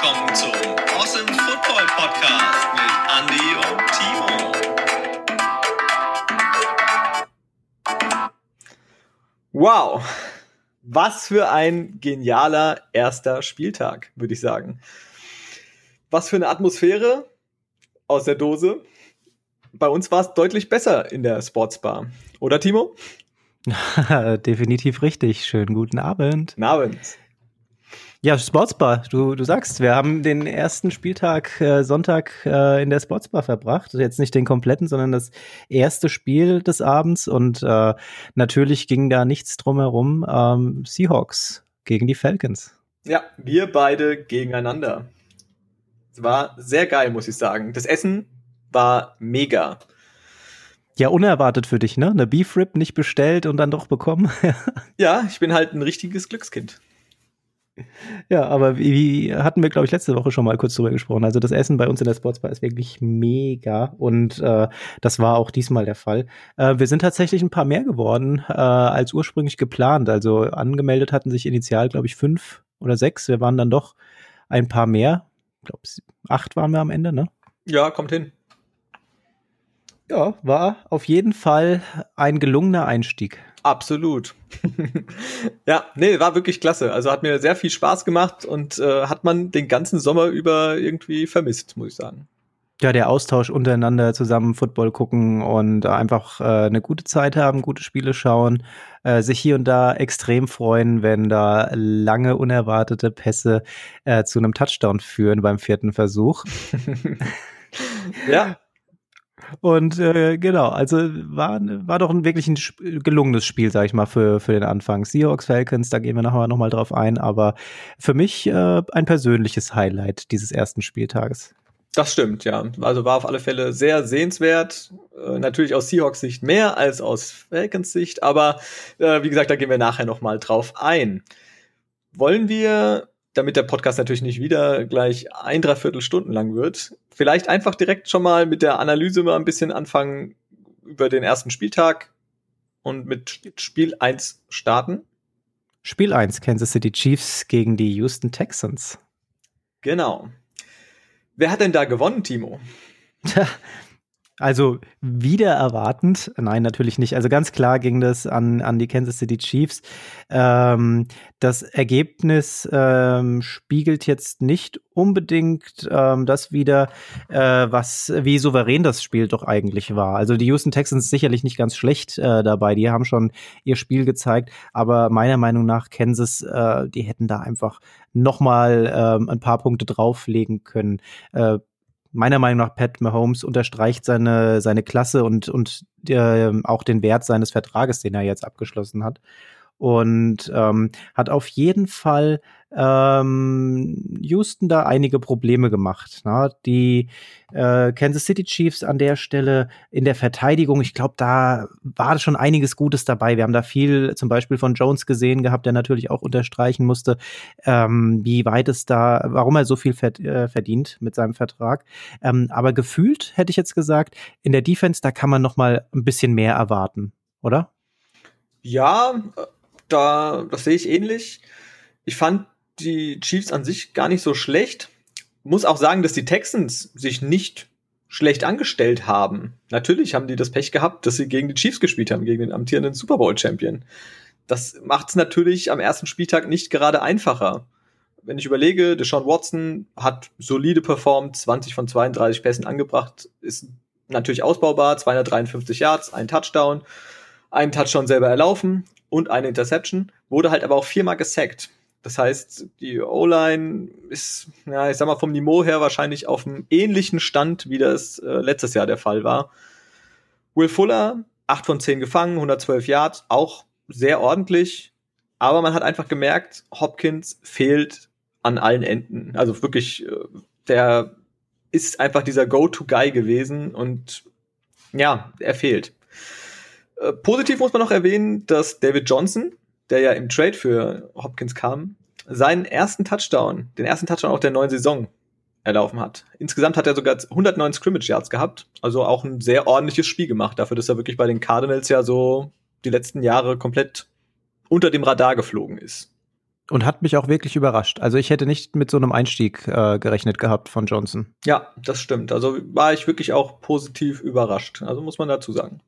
willkommen zum Awesome Football Podcast mit Andy und Timo. Wow, was für ein genialer erster Spieltag, würde ich sagen. Was für eine Atmosphäre aus der Dose. Bei uns war es deutlich besser in der Sportsbar. Oder Timo? Definitiv richtig. Schönen guten Abend. Guten Abend. Ja, Sportsbar, du, du sagst, wir haben den ersten Spieltag äh, Sonntag äh, in der Sportsbar verbracht. Jetzt nicht den kompletten, sondern das erste Spiel des Abends. Und äh, natürlich ging da nichts drumherum. Ähm, Seahawks gegen die Falcons. Ja, wir beide gegeneinander. Es war sehr geil, muss ich sagen. Das Essen war mega. Ja, unerwartet für dich, ne? Eine Beef Rib nicht bestellt und dann doch bekommen. ja, ich bin halt ein richtiges Glückskind. Ja, aber wie hatten wir, glaube ich, letzte Woche schon mal kurz drüber gesprochen. Also das Essen bei uns in der Sportsbar ist wirklich mega und äh, das war auch diesmal der Fall. Äh, wir sind tatsächlich ein paar mehr geworden äh, als ursprünglich geplant. Also angemeldet hatten sich initial, glaube ich, fünf oder sechs. Wir waren dann doch ein paar mehr. Ich glaube, acht waren wir am Ende, ne? Ja, kommt hin. Ja, war auf jeden Fall ein gelungener Einstieg. Absolut. ja, nee, war wirklich klasse. Also hat mir sehr viel Spaß gemacht und äh, hat man den ganzen Sommer über irgendwie vermisst, muss ich sagen. Ja, der Austausch untereinander, zusammen Football gucken und einfach äh, eine gute Zeit haben, gute Spiele schauen, äh, sich hier und da extrem freuen, wenn da lange unerwartete Pässe äh, zu einem Touchdown führen beim vierten Versuch. ja, und äh, genau, also war, war doch ein wirklich ein gelungenes Spiel, sag ich mal, für, für den Anfang. Seahawks, Falcons, da gehen wir nachher nochmal drauf ein, aber für mich äh, ein persönliches Highlight dieses ersten Spieltages. Das stimmt, ja. Also war auf alle Fälle sehr sehenswert. Äh, natürlich aus Seahawks Sicht mehr als aus Falcons Sicht, aber äh, wie gesagt, da gehen wir nachher nochmal drauf ein. Wollen wir damit der Podcast natürlich nicht wieder gleich ein, dreiviertel Stunden lang wird, vielleicht einfach direkt schon mal mit der Analyse mal ein bisschen anfangen über den ersten Spieltag und mit Spiel 1 starten. Spiel 1, Kansas City Chiefs gegen die Houston Texans. Genau. Wer hat denn da gewonnen, Timo? Also wieder erwartend, nein, natürlich nicht. Also ganz klar ging das an, an die Kansas City Chiefs. Ähm, das Ergebnis ähm, spiegelt jetzt nicht unbedingt ähm, das wieder, äh, was wie souverän das Spiel doch eigentlich war. Also die Houston Texans sicherlich nicht ganz schlecht äh, dabei. Die haben schon ihr Spiel gezeigt, aber meiner Meinung nach Kansas, äh, die hätten da einfach noch mal ähm, ein paar Punkte drauflegen können. Äh, meiner Meinung nach Pat Mahomes unterstreicht seine, seine Klasse und, und äh, auch den Wert seines Vertrages, den er jetzt abgeschlossen hat und ähm, hat auf jeden Fall ähm, Houston da einige Probleme gemacht. Na? Die äh, Kansas City Chiefs an der Stelle in der Verteidigung, ich glaube, da war schon einiges Gutes dabei. Wir haben da viel zum Beispiel von Jones gesehen gehabt, der natürlich auch unterstreichen musste, ähm, wie weit es da, warum er so viel äh, verdient mit seinem Vertrag. Ähm, aber gefühlt hätte ich jetzt gesagt, in der Defense, da kann man noch mal ein bisschen mehr erwarten, oder? Ja, da, das sehe ich ähnlich. Ich fand die Chiefs an sich gar nicht so schlecht. Muss auch sagen, dass die Texans sich nicht schlecht angestellt haben. Natürlich haben die das Pech gehabt, dass sie gegen die Chiefs gespielt haben, gegen den amtierenden Super Bowl Champion. Das macht es natürlich am ersten Spieltag nicht gerade einfacher. Wenn ich überlege, Deshaun Watson hat solide performt, 20 von 32 Pässen angebracht, ist natürlich ausbaubar, 253 Yards, ein Touchdown, einen Touchdown selber erlaufen und eine Interception, wurde halt aber auch viermal gesackt. Das heißt, die O-Line ist, ja, ich sag mal, vom Niveau her wahrscheinlich auf einem ähnlichen Stand, wie das äh, letztes Jahr der Fall war. Will Fuller, 8 von 10 gefangen, 112 Yards, auch sehr ordentlich. Aber man hat einfach gemerkt, Hopkins fehlt an allen Enden. Also wirklich, äh, der ist einfach dieser Go-To-Guy gewesen und ja, er fehlt. Äh, positiv muss man noch erwähnen, dass David Johnson, der ja im Trade für Hopkins kam, seinen ersten Touchdown, den ersten Touchdown auch der neuen Saison erlaufen hat. Insgesamt hat er sogar 109 Scrimmage Yards gehabt, also auch ein sehr ordentliches Spiel gemacht, dafür, dass er wirklich bei den Cardinals ja so die letzten Jahre komplett unter dem Radar geflogen ist. Und hat mich auch wirklich überrascht. Also ich hätte nicht mit so einem Einstieg äh, gerechnet gehabt von Johnson. Ja, das stimmt. Also war ich wirklich auch positiv überrascht. Also muss man dazu sagen.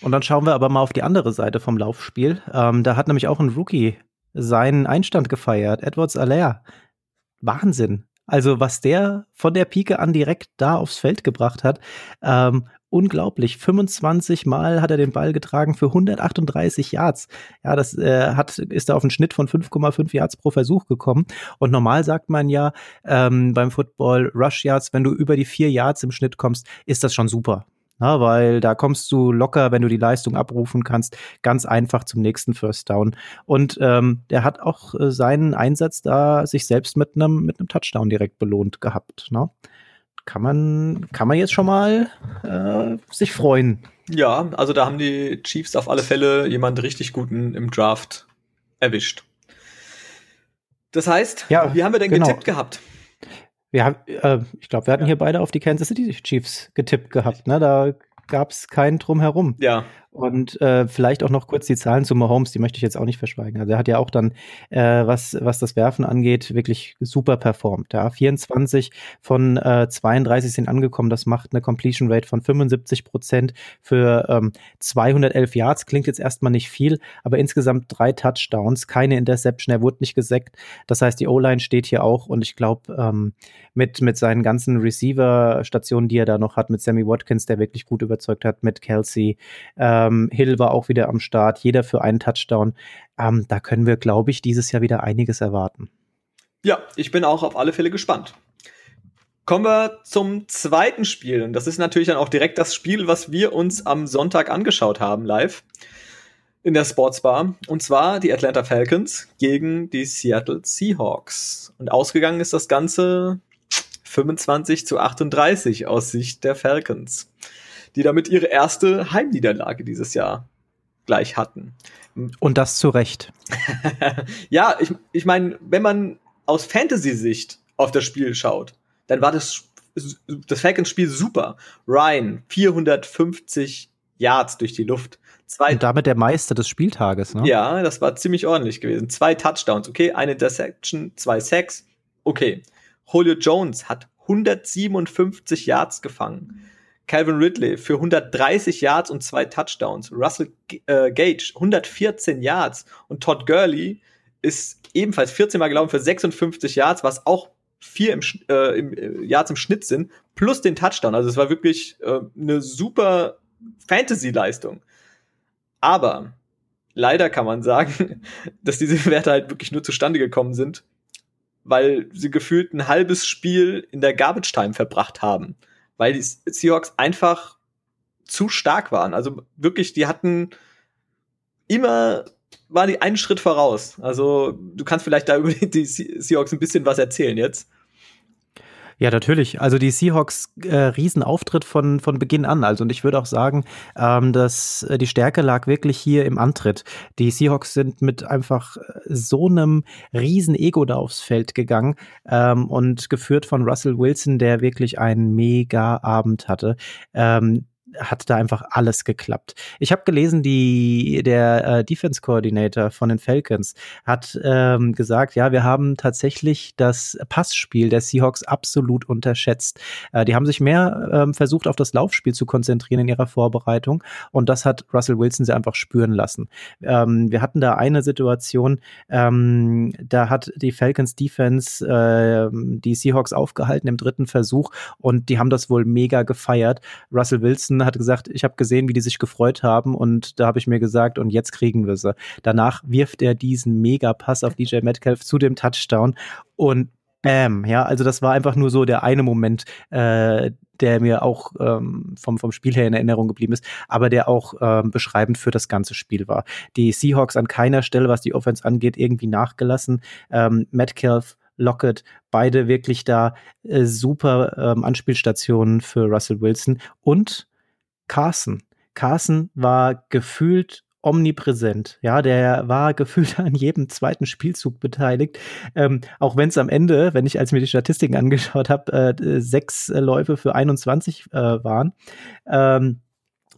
Und dann schauen wir aber mal auf die andere Seite vom Laufspiel. Ähm, da hat nämlich auch ein Rookie seinen Einstand gefeiert, Edwards Allaire. Wahnsinn. Also was der von der Pike an direkt da aufs Feld gebracht hat, ähm, unglaublich. 25 Mal hat er den Ball getragen für 138 Yards. Ja, das äh, hat, ist da auf einen Schnitt von 5,5 Yards pro Versuch gekommen. Und normal sagt man ja ähm, beim Football Rush Yards, wenn du über die vier Yards im Schnitt kommst, ist das schon super. Ja, weil da kommst du locker, wenn du die Leistung abrufen kannst, ganz einfach zum nächsten First Down. Und ähm, der hat auch äh, seinen Einsatz da sich selbst mit einem mit einem Touchdown direkt belohnt gehabt. Ne? Kann man kann man jetzt schon mal äh, sich freuen. Ja, also da haben die Chiefs auf alle Fälle jemand richtig guten im Draft erwischt. Das heißt, ja, wie haben wir denn genau. getippt gehabt? Wir haben, äh, ich glaube, wir hatten ja. hier beide auf die Kansas City Chiefs getippt gehabt. Ne? Da gab es keinen Drumherum. Ja. Und äh, vielleicht auch noch kurz die Zahlen zu Mahomes, die möchte ich jetzt auch nicht verschweigen. Also er hat ja auch dann, äh, was, was das Werfen angeht, wirklich super performt. Ja, 24 von äh, 32 sind angekommen. Das macht eine Completion Rate von 75 Prozent für ähm, 211 Yards. Klingt jetzt erstmal nicht viel, aber insgesamt drei Touchdowns, keine Interception. Er wurde nicht gesackt. Das heißt, die O-Line steht hier auch und ich glaube, ähm, mit, mit seinen ganzen Receiver-Stationen, die er da noch hat, mit Sammy Watkins, der wirklich gut überzeugt hat, mit Kelsey, äh, ähm, Hill war auch wieder am Start, jeder für einen Touchdown. Ähm, da können wir, glaube ich, dieses Jahr wieder einiges erwarten. Ja, ich bin auch auf alle Fälle gespannt. Kommen wir zum zweiten Spiel. Und das ist natürlich dann auch direkt das Spiel, was wir uns am Sonntag angeschaut haben, live in der Sportsbar. Und zwar die Atlanta Falcons gegen die Seattle Seahawks. Und ausgegangen ist das Ganze 25 zu 38 aus Sicht der Falcons die damit ihre erste Heimniederlage dieses Jahr gleich hatten. Und das zu Recht. ja, ich, ich meine, wenn man aus Fantasy-Sicht auf das Spiel schaut, dann war das, das Falcons-Spiel super. Ryan, 450 Yards durch die Luft. Zwei Und damit der Meister des Spieltages, ne? Ja, das war ziemlich ordentlich gewesen. Zwei Touchdowns, okay, eine Interception, zwei Sacks, okay. Julio Jones hat 157 Yards gefangen. Calvin Ridley für 130 Yards und zwei Touchdowns. Russell äh, Gage 114 Yards und Todd Gurley ist ebenfalls 14 Mal gelaufen für 56 Yards, was auch vier im, äh, im äh, Yards im Schnitt sind, plus den Touchdown. Also es war wirklich äh, eine super Fantasy-Leistung. Aber leider kann man sagen, dass diese Werte halt wirklich nur zustande gekommen sind, weil sie gefühlt ein halbes Spiel in der Garbage Time verbracht haben weil die Seahawks einfach zu stark waren. Also wirklich, die hatten immer war die einen Schritt voraus. Also du kannst vielleicht da über die Seahawks ein bisschen was erzählen jetzt. Ja, natürlich. Also die Seahawks äh, Riesenauftritt von, von Beginn an. Also und ich würde auch sagen, ähm, dass äh, die Stärke lag wirklich hier im Antritt. Die Seahawks sind mit einfach äh, so einem riesen Ego da aufs Feld gegangen ähm, und geführt von Russell Wilson, der wirklich einen mega Abend hatte. Ähm, hat da einfach alles geklappt. Ich habe gelesen, die, der äh, Defense Coordinator von den Falcons hat ähm, gesagt, ja, wir haben tatsächlich das Passspiel der Seahawks absolut unterschätzt. Äh, die haben sich mehr ähm, versucht, auf das Laufspiel zu konzentrieren in ihrer Vorbereitung und das hat Russell Wilson sie einfach spüren lassen. Ähm, wir hatten da eine Situation, ähm, da hat die Falcons Defense äh, die Seahawks aufgehalten im dritten Versuch und die haben das wohl mega gefeiert. Russell Wilson hat gesagt, ich habe gesehen, wie die sich gefreut haben und da habe ich mir gesagt, und jetzt kriegen wir sie. Danach wirft er diesen Mega-Pass auf DJ Metcalf zu dem Touchdown und Bam, ja, also das war einfach nur so der eine Moment, äh, der mir auch ähm, vom, vom Spiel her in Erinnerung geblieben ist, aber der auch ähm, beschreibend für das ganze Spiel war. Die Seahawks an keiner Stelle, was die Offense angeht, irgendwie nachgelassen. Ähm, Metcalf Lockett, beide wirklich da äh, super ähm, Anspielstationen für Russell Wilson und Carson. Carson war gefühlt omnipräsent. Ja, der war gefühlt an jedem zweiten Spielzug beteiligt. Ähm, auch wenn es am Ende, wenn ich als mir die Statistiken angeschaut habe, äh, sechs äh, Läufe für 21 äh, waren. Ähm,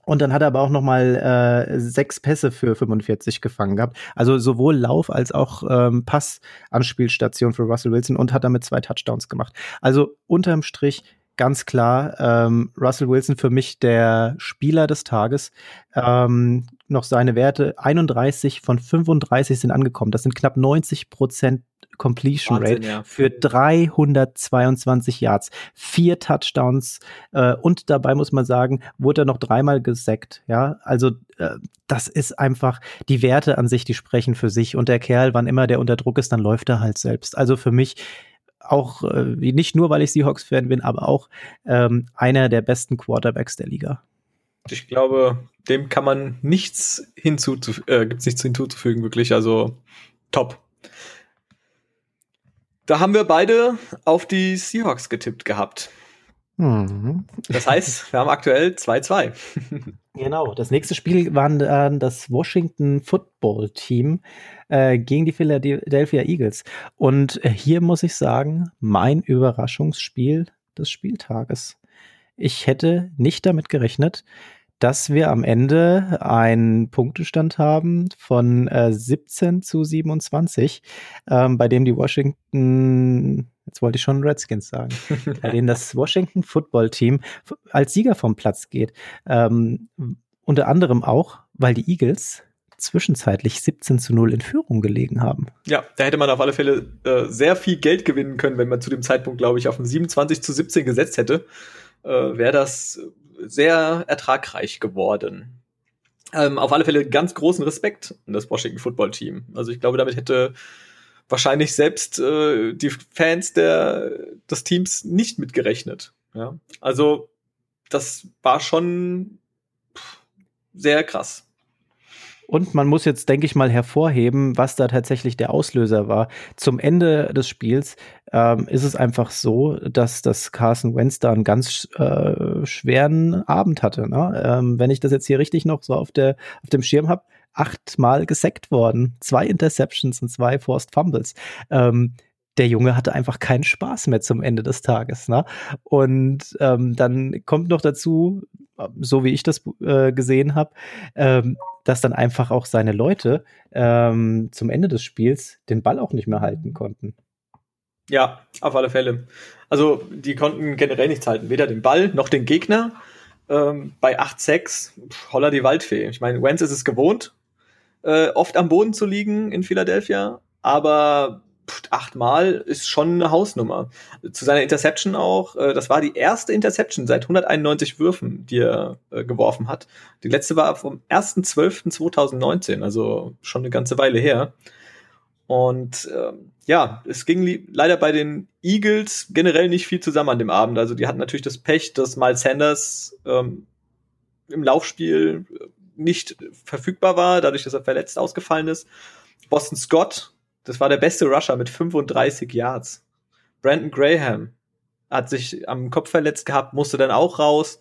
Und dann hat er aber auch noch mal äh, sechs Pässe für 45 gefangen gehabt. Also sowohl Lauf als auch ähm, Passanspielstation für Russell Wilson und hat damit zwei Touchdowns gemacht. Also unterm Strich ganz klar ähm, Russell Wilson für mich der Spieler des Tages. Ähm, noch seine Werte 31 von 35 sind angekommen. Das sind knapp 90 Prozent Completion Wahnsinn, Rate ja. für 322 Yards, vier Touchdowns äh, und dabei muss man sagen, wurde er noch dreimal gesackt. Ja, also äh, das ist einfach die Werte an sich, die sprechen für sich und der Kerl, wann immer der unter Druck ist, dann läuft er halt selbst. Also für mich auch äh, nicht nur, weil ich Seahawks-Fan bin, aber auch ähm, einer der besten Quarterbacks der Liga. Ich glaube, dem kann man nichts hinzuzufügen, äh, gibt's nichts hinzuzufügen, wirklich. Also top. Da haben wir beide auf die Seahawks getippt gehabt. Mhm. Das heißt, wir haben aktuell 2-2. genau. Das nächste Spiel war dann das Washington Football Team äh, gegen die Philadelphia Eagles. Und äh, hier muss ich sagen, mein Überraschungsspiel des Spieltages. Ich hätte nicht damit gerechnet, dass wir am Ende einen Punktestand haben von äh, 17 zu 27, ähm, bei dem die Washington, jetzt wollte ich schon Redskins sagen, bei denen das Washington Football Team als Sieger vom Platz geht. Ähm, unter anderem auch, weil die Eagles zwischenzeitlich 17 zu 0 in Führung gelegen haben. Ja, da hätte man auf alle Fälle äh, sehr viel Geld gewinnen können, wenn man zu dem Zeitpunkt, glaube ich, auf ein 27 zu 17 gesetzt hätte. Äh, Wäre das sehr ertragreich geworden. Ähm, auf alle Fälle ganz großen Respekt an das Washington Football Team. Also ich glaube, damit hätte wahrscheinlich selbst äh, die Fans der, des Teams nicht mitgerechnet. Ja? Also das war schon sehr krass. Und man muss jetzt, denke ich mal, hervorheben, was da tatsächlich der Auslöser war. Zum Ende des Spiels ähm, ist es einfach so, dass das Carson Wentz da einen ganz äh, schweren Abend hatte. Ne? Ähm, wenn ich das jetzt hier richtig noch so auf, der, auf dem Schirm habe, achtmal gesackt worden, zwei Interceptions und zwei Forced Fumbles. Ähm, der Junge hatte einfach keinen Spaß mehr zum Ende des Tages. Ne? Und ähm, dann kommt noch dazu, so wie ich das äh, gesehen habe, ähm, dass dann einfach auch seine Leute ähm, zum Ende des Spiels den Ball auch nicht mehr halten konnten. Ja, auf alle Fälle. Also die konnten generell nichts halten, weder den Ball noch den Gegner. Ähm, bei 8-6, holla die Waldfee. Ich meine, Wentz ist es gewohnt, äh, oft am Boden zu liegen in Philadelphia, aber achtmal ist schon eine Hausnummer. Zu seiner Interception auch, äh, das war die erste Interception seit 191 Würfen, die er äh, geworfen hat. Die letzte war vom 1.12.2019, also schon eine ganze Weile her. Und ähm, ja, es ging leider bei den Eagles generell nicht viel zusammen an dem Abend. Also die hatten natürlich das Pech, dass Miles Sanders ähm, im Laufspiel nicht verfügbar war, dadurch, dass er verletzt ausgefallen ist. Boston Scott das war der beste Rusher mit 35 Yards. Brandon Graham hat sich am Kopf verletzt gehabt, musste dann auch raus.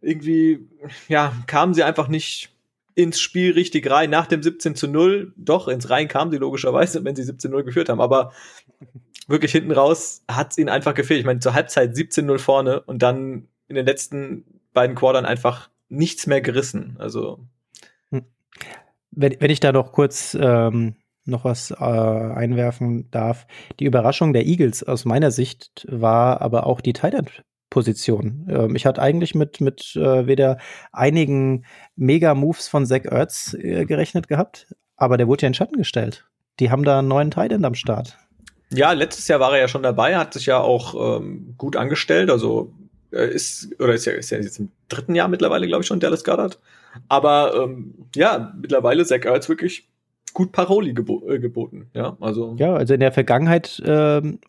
Irgendwie, ja, kamen sie einfach nicht ins Spiel richtig rein. Nach dem 17 zu 0, doch, ins Rein kamen sie logischerweise, wenn sie 17 0 geführt haben, aber wirklich hinten raus hat es ihnen einfach gefehlt. Ich meine, zur Halbzeit 17 0 vorne und dann in den letzten beiden Quartern einfach nichts mehr gerissen. Also. Hm. Wenn, wenn ich da noch kurz ähm, noch was äh, einwerfen darf. Die Überraschung der Eagles aus meiner Sicht war aber auch die Tight Position. Ähm, ich hatte eigentlich mit, mit äh, weder einigen Mega-Moves von Zach Ertz äh, gerechnet gehabt, aber der wurde ja in Schatten gestellt. Die haben da einen neuen Tight am Start. Ja, letztes Jahr war er ja schon dabei, hat sich ja auch ähm, gut angestellt, also ist, oder ist ja, ist ja jetzt im dritten Jahr mittlerweile, glaube ich, schon Dallas Goddard. Aber ähm, ja, mittlerweile Zach Ertz wirklich gut Paroli gebo äh, geboten. Ja, also. Ja, also in der Vergangenheit ähm,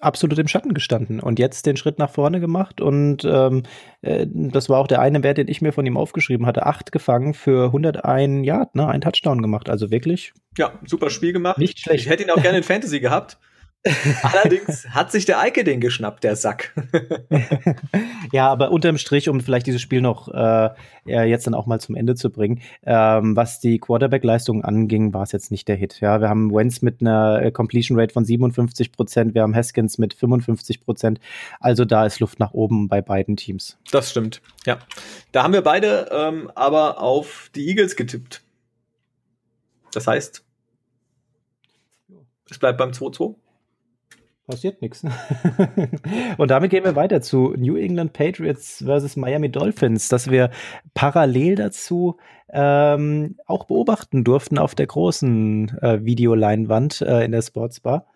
absolut im Schatten gestanden und jetzt den Schritt nach vorne gemacht und ähm, äh, das war auch der eine Wert, den ich mir von ihm aufgeschrieben hatte. Acht gefangen für 101 Yard, ne, ein Touchdown gemacht. Also wirklich. Ja, super Spiel gemacht. Nicht schlecht. Ich hätte ihn auch gerne in Fantasy gehabt. Allerdings hat sich der Eike den geschnappt, der Sack. ja, aber unterm Strich, um vielleicht dieses Spiel noch äh, jetzt dann auch mal zum Ende zu bringen, ähm, was die Quarterback-Leistung anging, war es jetzt nicht der Hit. Ja, wir haben Wentz mit einer äh, Completion Rate von 57 Prozent, wir haben Haskins mit 55 Prozent. Also da ist Luft nach oben bei beiden Teams. Das stimmt, ja. Da haben wir beide ähm, aber auf die Eagles getippt. Das heißt, es bleibt beim 2-2 passiert nichts. Und damit gehen wir weiter zu New England Patriots versus Miami Dolphins, dass wir parallel dazu ähm, auch beobachten durften auf der großen äh, Videoleinwand äh, in der Sportsbar.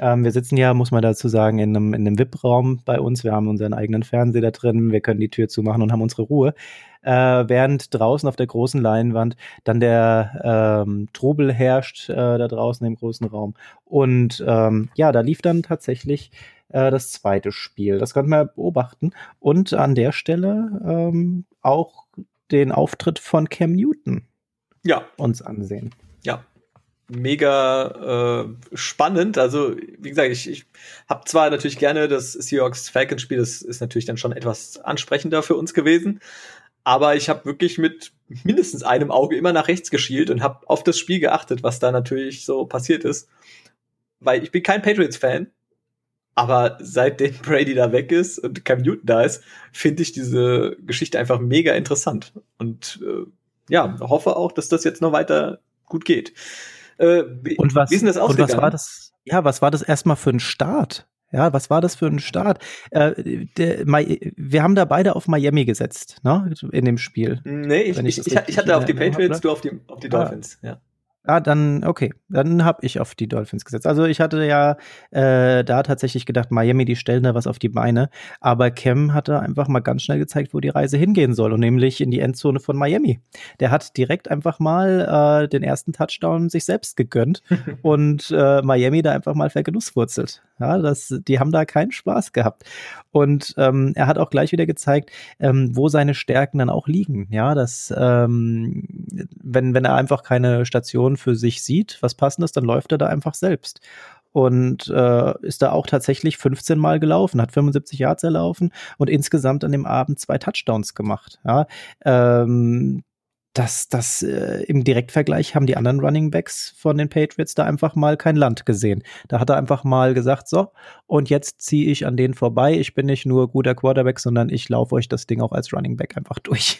Ähm, wir sitzen ja, muss man dazu sagen, in einem, in einem VIP-Raum bei uns. Wir haben unseren eigenen Fernseher da drin, wir können die Tür zumachen und haben unsere Ruhe. Äh, während draußen auf der großen Leinwand dann der ähm, Trubel herrscht, äh, da draußen im großen Raum. Und ähm, ja, da lief dann tatsächlich äh, das zweite Spiel. Das konnten wir beobachten. Und an der Stelle ähm, auch den Auftritt von Cam Newton ja. uns ansehen. Ja, mega äh, spannend. Also, wie gesagt, ich, ich habe zwar natürlich gerne das Seahawks-Falcons-Spiel, das ist natürlich dann schon etwas ansprechender für uns gewesen, aber ich habe wirklich mit mindestens einem Auge immer nach rechts geschielt und habe auf das Spiel geachtet, was da natürlich so passiert ist. Weil ich bin kein Patriots-Fan, aber seitdem Brady da weg ist und Cam Newton da ist, finde ich diese Geschichte einfach mega interessant. Und äh, ja, hoffe auch, dass das jetzt noch weiter gut geht. Äh, und was, wie ist denn das ausgegangen? Und was war das? Ja, was war das erstmal für ein Start? Ja, was war das für ein Start? Äh, der, wir haben da beide auf Miami gesetzt, ne, in dem Spiel. Nee, ich, ich, ich, ich hatte auf die Patriots, habe, du auf die, auf die ah. Dolphins, ah. ja. Ah, dann, okay. Dann habe ich auf die Dolphins gesetzt. Also ich hatte ja äh, da tatsächlich gedacht, Miami, die stellen da was auf die Beine. Aber Cam hatte einfach mal ganz schnell gezeigt, wo die Reise hingehen soll. Und nämlich in die Endzone von Miami. Der hat direkt einfach mal äh, den ersten Touchdown sich selbst gegönnt und äh, Miami da einfach mal vergenusswurzelt. Ja, das, die haben da keinen Spaß gehabt. Und ähm, er hat auch gleich wieder gezeigt, ähm, wo seine Stärken dann auch liegen. Ja, dass ähm, wenn, wenn er einfach keine Station für sich sieht, was passendes, dann läuft er da einfach selbst und äh, ist da auch tatsächlich 15 Mal gelaufen, hat 75 Yards erlaufen und insgesamt an dem Abend zwei Touchdowns gemacht. Ja, ähm, das, das äh, im Direktvergleich haben die anderen Running Backs von den Patriots da einfach mal kein Land gesehen. Da hat er einfach mal gesagt, so, und jetzt ziehe ich an denen vorbei. Ich bin nicht nur guter Quarterback, sondern ich laufe euch das Ding auch als Running Back einfach durch.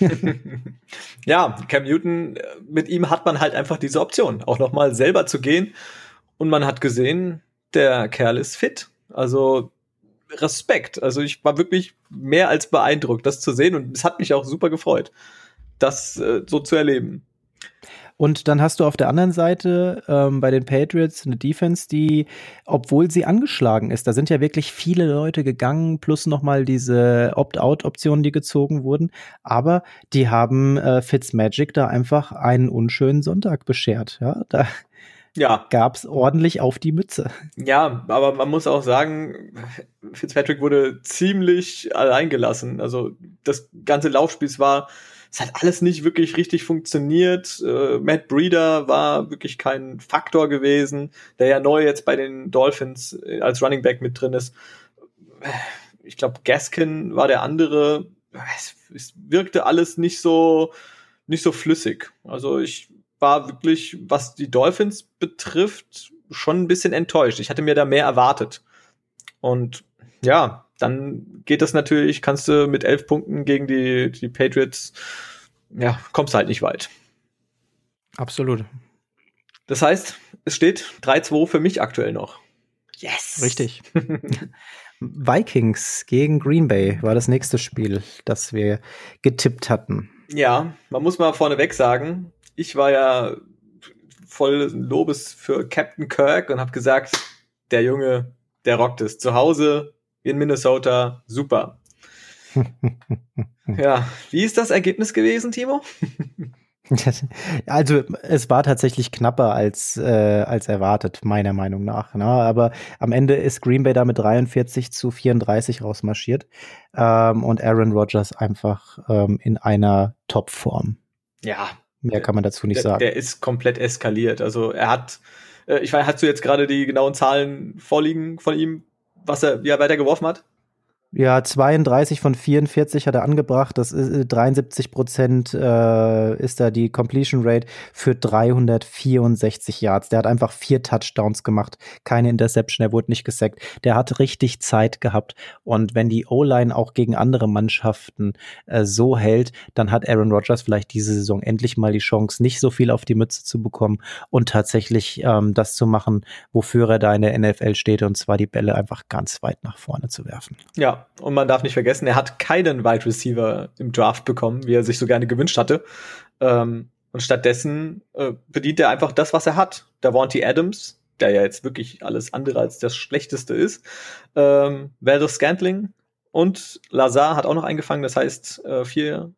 ja, Cam Newton, äh, mit ihm hat man halt einfach diese Option, auch nochmal selber zu gehen. Und man hat gesehen, der Kerl ist fit. Also Respekt. Also ich war wirklich mehr als beeindruckt, das zu sehen und es hat mich auch super gefreut das äh, so zu erleben. Und dann hast du auf der anderen Seite ähm, bei den Patriots eine Defense, die, obwohl sie angeschlagen ist, da sind ja wirklich viele Leute gegangen, plus nochmal diese Opt-out-Optionen, die gezogen wurden. Aber die haben äh, Fitzmagic da einfach einen unschönen Sonntag beschert. Ja, da ja. gab es ordentlich auf die Mütze. Ja, aber man muss auch sagen, Fitzpatrick wurde ziemlich allein gelassen. Also das ganze Laufspiel war es hat alles nicht wirklich richtig funktioniert. Äh, Matt Breeder war wirklich kein Faktor gewesen, der ja neu jetzt bei den Dolphins äh, als Running Back mit drin ist. Ich glaube, Gaskin war der andere. Es, es wirkte alles nicht so, nicht so flüssig. Also ich war wirklich, was die Dolphins betrifft, schon ein bisschen enttäuscht. Ich hatte mir da mehr erwartet. Und ja, dann geht das natürlich, kannst du mit elf Punkten gegen die, die Patriots, ja, kommst halt nicht weit. Absolut. Das heißt, es steht 3-2 für mich aktuell noch. Yes! Richtig. Vikings gegen Green Bay war das nächste Spiel, das wir getippt hatten. Ja, man muss mal vorneweg sagen, ich war ja voll Lobes für Captain Kirk und habe gesagt, der Junge, der rockt es. Zu Hause in Minnesota, super. ja, wie ist das Ergebnis gewesen, Timo? Also es war tatsächlich knapper als, äh, als erwartet, meiner Meinung nach. Ne? Aber am Ende ist Green Bay da mit 43 zu 34 rausmarschiert ähm, und Aaron Rodgers einfach ähm, in einer Topform. Ja. Mehr kann man dazu nicht der, sagen. Der ist komplett eskaliert. Also er hat Äh, ich weiß, hast du jetzt gerade die genauen Zahlen vorliegen von ihm, was er, wie er weiter geworfen hat? Ja, 32 von 44 hat er angebracht. Das ist 73 äh, Prozent äh, ist da die Completion Rate für 364 Yards. Der hat einfach vier Touchdowns gemacht, keine Interception, er wurde nicht gesackt. Der hat richtig Zeit gehabt. Und wenn die O-Line auch gegen andere Mannschaften äh, so hält, dann hat Aaron Rodgers vielleicht diese Saison endlich mal die Chance, nicht so viel auf die Mütze zu bekommen und tatsächlich ähm, das zu machen, wofür er da in der NFL steht, und zwar die Bälle einfach ganz weit nach vorne zu werfen. Ja, und man darf nicht vergessen, er hat keinen Wide Receiver im Draft bekommen, wie er sich so gerne gewünscht hatte. Ähm, und stattdessen äh, bedient er einfach das, was er hat. Der Wanty Adams, der ja jetzt wirklich alles andere als das Schlechteste ist. Ähm, Valdez Scantling und Lazar hat auch noch eingefangen, das heißt äh, vier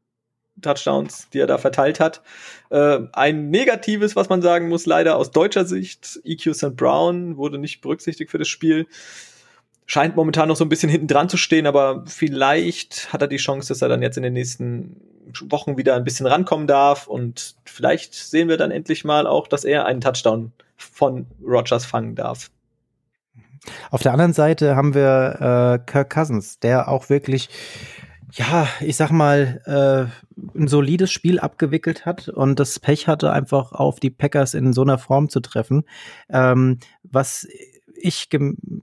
Touchdowns, die er da verteilt hat. Äh, ein negatives, was man sagen muss, leider aus deutscher Sicht. EQ St. Brown wurde nicht berücksichtigt für das Spiel scheint momentan noch so ein bisschen hinten dran zu stehen, aber vielleicht hat er die Chance, dass er dann jetzt in den nächsten Wochen wieder ein bisschen rankommen darf und vielleicht sehen wir dann endlich mal auch, dass er einen Touchdown von Rogers fangen darf. Auf der anderen Seite haben wir äh, Kirk Cousins, der auch wirklich ja, ich sag mal, äh, ein solides Spiel abgewickelt hat und das Pech hatte, einfach auf die Packers in so einer Form zu treffen. Ähm, was ich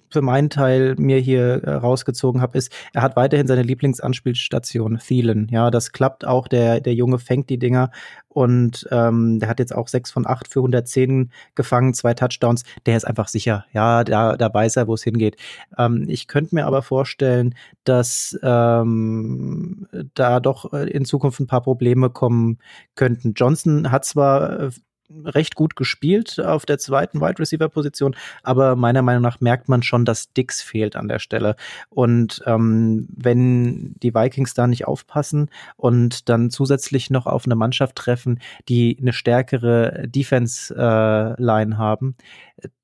für meinen Teil mir hier äh, rausgezogen habe, ist, er hat weiterhin seine Lieblingsanspielstation, Thielen. Ja, das klappt auch. Der, der Junge fängt die Dinger und ähm, der hat jetzt auch sechs von acht für 110 gefangen, zwei Touchdowns. Der ist einfach sicher. Ja, da, da weiß er, wo es hingeht. Ähm, ich könnte mir aber vorstellen, dass ähm, da doch äh, in Zukunft ein paar Probleme kommen könnten. Johnson hat zwar äh, recht gut gespielt auf der zweiten Wide Receiver Position, aber meiner Meinung nach merkt man schon, dass Dix fehlt an der Stelle. Und ähm, wenn die Vikings da nicht aufpassen und dann zusätzlich noch auf eine Mannschaft treffen, die eine stärkere Defense äh, Line haben,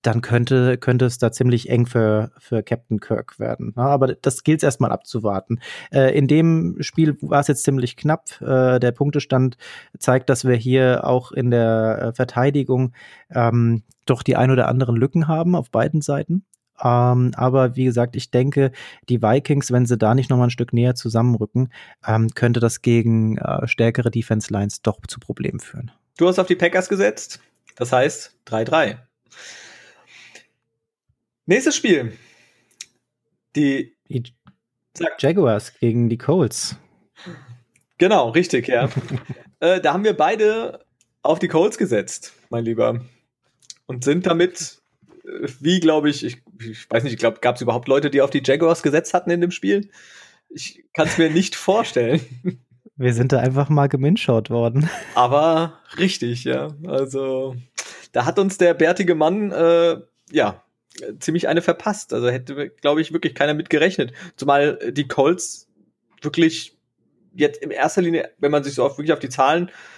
dann könnte, könnte es da ziemlich eng für, für Captain Kirk werden. Ja, aber das gilt es erstmal abzuwarten. Äh, in dem Spiel war es jetzt ziemlich knapp. Äh, der Punktestand zeigt, dass wir hier auch in der äh, Verteidigung ähm, doch die ein oder anderen Lücken haben auf beiden Seiten. Ähm, aber wie gesagt, ich denke, die Vikings, wenn sie da nicht nochmal ein Stück näher zusammenrücken, ähm, könnte das gegen äh, stärkere Defense Lines doch zu Problemen führen. Du hast auf die Packers gesetzt. Das heißt 3-3. Nächstes Spiel. Die, die Jaguars gegen die Colts. Genau, richtig, ja. äh, da haben wir beide auf die Colts gesetzt, mein Lieber. Und sind damit, äh, wie glaube ich, ich, ich, weiß nicht, ich glaube, gab es überhaupt Leute, die auf die Jaguars gesetzt hatten in dem Spiel? Ich kann es mir nicht vorstellen. Wir sind da einfach mal geminshot worden. Aber richtig, ja. Also, da hat uns der bärtige Mann, äh, ja, ziemlich eine verpasst. Also hätte, glaube ich, wirklich keiner mit gerechnet. Zumal die Colts wirklich jetzt in erster Linie, wenn man sich so auf, wirklich auf die Zahlen beruft,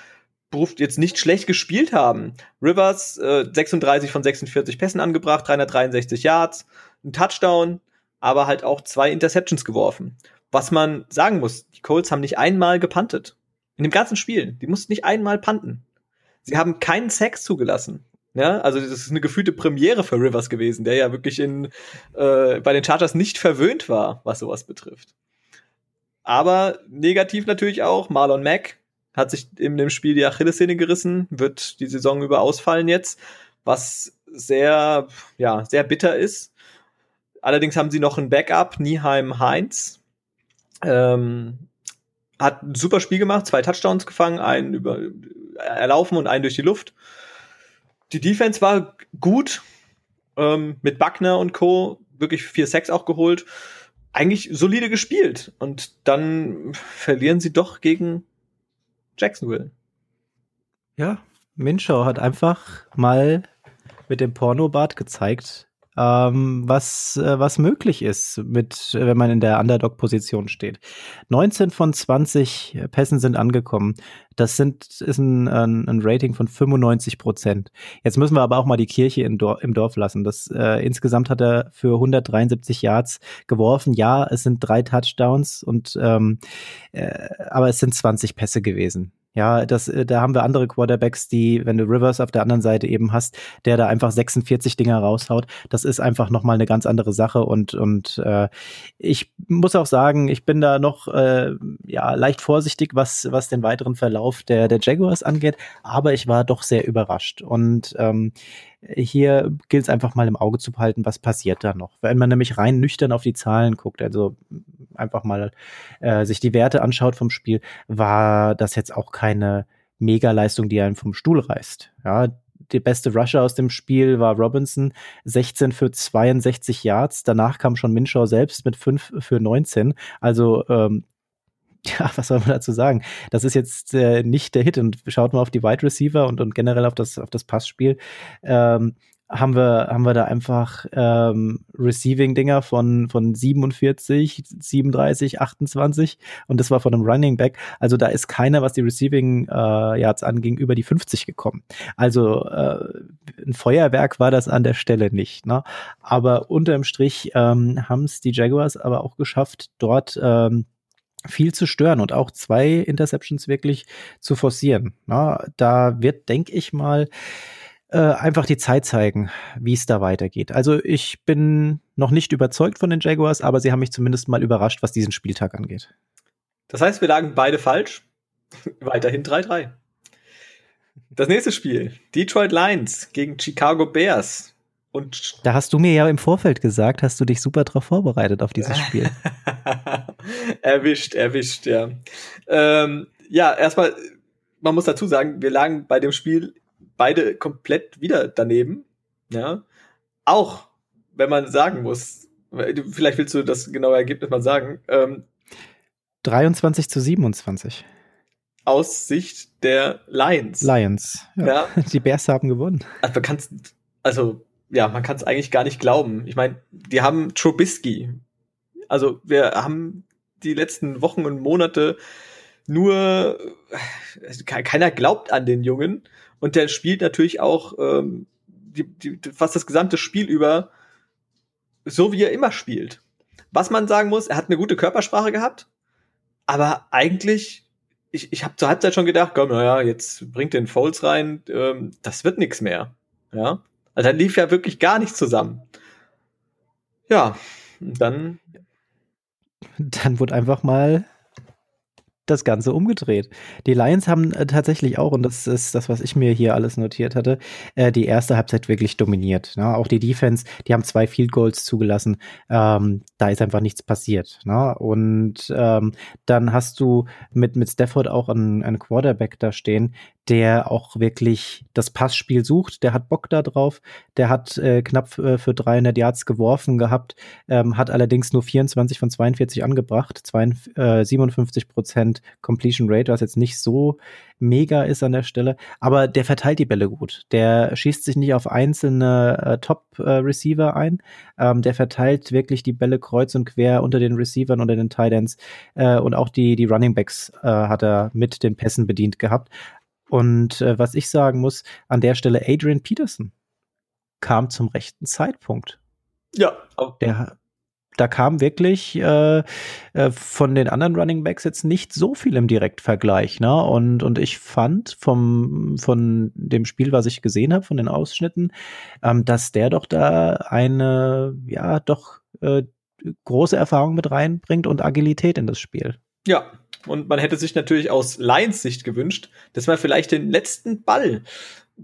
jetzt nicht schlecht gespielt haben. Rivers äh, 36 von 46 Pässen angebracht, 363 Yards, ein Touchdown, aber halt auch zwei Interceptions geworfen. Was man sagen muss, die Colts haben nicht einmal gepuntet. In dem ganzen Spiel. Die mussten nicht einmal punten. Sie haben keinen Sex zugelassen. Ja, also das ist eine gefühlte Premiere für Rivers gewesen, der ja wirklich in, äh, bei den Chargers nicht verwöhnt war, was sowas betrifft. Aber negativ natürlich auch, Marlon Mack hat sich in dem Spiel die Achillessehne gerissen, wird die Saison über ausfallen jetzt, was sehr, ja, sehr bitter ist. Allerdings haben sie noch ein Backup, Nieheim Heinz. Ähm, hat ein super Spiel gemacht, zwei Touchdowns gefangen, einen über erlaufen und einen durch die Luft. Die Defense war gut, ähm, mit Buckner und Co. wirklich vier Sacks auch geholt. Eigentlich solide gespielt. Und dann verlieren sie doch gegen Jacksonville. Ja, Minschau hat einfach mal mit dem Pornobart gezeigt, ähm, was, äh, was möglich ist, mit, wenn man in der Underdog-Position steht. 19 von 20 Pässen sind angekommen. Das sind, ist ein, ein, ein Rating von 95 Prozent. Jetzt müssen wir aber auch mal die Kirche im Dorf, im Dorf lassen. Das, äh, insgesamt hat er für 173 Yards geworfen. Ja, es sind drei Touchdowns und ähm, äh, aber es sind 20 Pässe gewesen. Ja, das, äh, da haben wir andere Quarterbacks, die, wenn du Rivers auf der anderen Seite eben hast, der da einfach 46 Dinger raushaut, das ist einfach nochmal eine ganz andere Sache und, und äh, ich muss auch sagen, ich bin da noch äh, ja, leicht vorsichtig, was, was den weiteren Verlauf der, der Jaguars angeht, aber ich war doch sehr überrascht. Und ähm, hier gilt es einfach mal im Auge zu behalten, was passiert da noch. Wenn man nämlich rein nüchtern auf die Zahlen guckt, also einfach mal äh, sich die Werte anschaut vom Spiel, war das jetzt auch keine Mega-Leistung, die einen vom Stuhl reißt. Ja, die beste Rusher aus dem Spiel war Robinson, 16 für 62 Yards. Danach kam schon Minshaw selbst mit 5 für 19. Also ähm, ja, was soll man dazu sagen? Das ist jetzt äh, nicht der Hit. Und schaut mal auf die Wide Receiver und, und generell auf das, auf das Passspiel. Ähm, haben wir, haben wir da einfach ähm, Receiving-Dinger von, von 47, 37, 28 und das war von einem Running Back. Also da ist keiner, was die Receiving äh, anging, über die 50 gekommen. Also äh, ein Feuerwerk war das an der Stelle nicht. Ne? Aber unterm Strich ähm, haben es die Jaguars aber auch geschafft, dort ähm, viel zu stören und auch zwei Interceptions wirklich zu forcieren. Na, da wird, denke ich mal, äh, einfach die Zeit zeigen, wie es da weitergeht. Also ich bin noch nicht überzeugt von den Jaguars, aber sie haben mich zumindest mal überrascht, was diesen Spieltag angeht. Das heißt, wir lagen beide falsch. Weiterhin 3-3. Das nächste Spiel, Detroit Lions gegen Chicago Bears. Und da hast du mir ja im Vorfeld gesagt, hast du dich super drauf vorbereitet auf dieses Spiel. erwischt, erwischt, ja. Ähm, ja, erstmal, man muss dazu sagen, wir lagen bei dem Spiel beide komplett wieder daneben. Ja. Auch, wenn man sagen muss, vielleicht willst du das genaue Ergebnis mal sagen. Ähm, 23 zu 27. Aus Sicht der Lions. Lions. Ja. ja. Die Bears haben gewonnen. Also, man kann's, also ja, man kann es eigentlich gar nicht glauben. Ich meine, die haben Trubisky. Also wir haben die letzten Wochen und Monate nur also keiner glaubt an den Jungen und der spielt natürlich auch ähm, die, die, fast das gesamte Spiel über so wie er immer spielt. Was man sagen muss, er hat eine gute Körpersprache gehabt, aber eigentlich ich, ich habe zur Halbzeit schon gedacht, komm, naja, jetzt bringt den Foles rein, ähm, das wird nichts mehr. Ja, also da lief ja wirklich gar nichts zusammen. Ja, dann. Dann wurde einfach mal das Ganze umgedreht. Die Lions haben äh, tatsächlich auch, und das ist das, was ich mir hier alles notiert hatte, äh, die erste Halbzeit wirklich dominiert. Ne? Auch die Defense, die haben zwei Field Goals zugelassen. Ähm, da ist einfach nichts passiert. Ne? Und ähm, dann hast du mit, Stafford auch einen Quarterback da stehen, der auch wirklich das Passspiel sucht. Der hat Bock da drauf. Der hat äh, knapp äh, für 300 Yards geworfen gehabt, ähm, hat allerdings nur 24 von 42 angebracht, 52, äh, 57 Prozent Completion Rate, was jetzt nicht so mega ist an der Stelle. Aber der verteilt die Bälle gut. Der schießt sich nicht auf einzelne äh, Top-Receiver äh, ein. Ähm, der verteilt wirklich die Bälle kreuz und quer unter den Receivern, unter den Tight Ends. Äh, und auch die, die Running Backs hat er mit den Pässen bedient gehabt. Und äh, was ich sagen muss, an der Stelle Adrian Peterson kam zum rechten Zeitpunkt. Ja. Der, da kam wirklich äh, äh, von den anderen Running Backs jetzt nicht so viel im Direktvergleich. Ne? Und, und ich fand vom, von dem Spiel, was ich gesehen habe, von den Ausschnitten, ähm, dass der doch da eine, ja, doch äh, große Erfahrung mit reinbringt und Agilität in das Spiel. Ja, und man hätte sich natürlich aus Lions Sicht gewünscht, dass man vielleicht den letzten Ball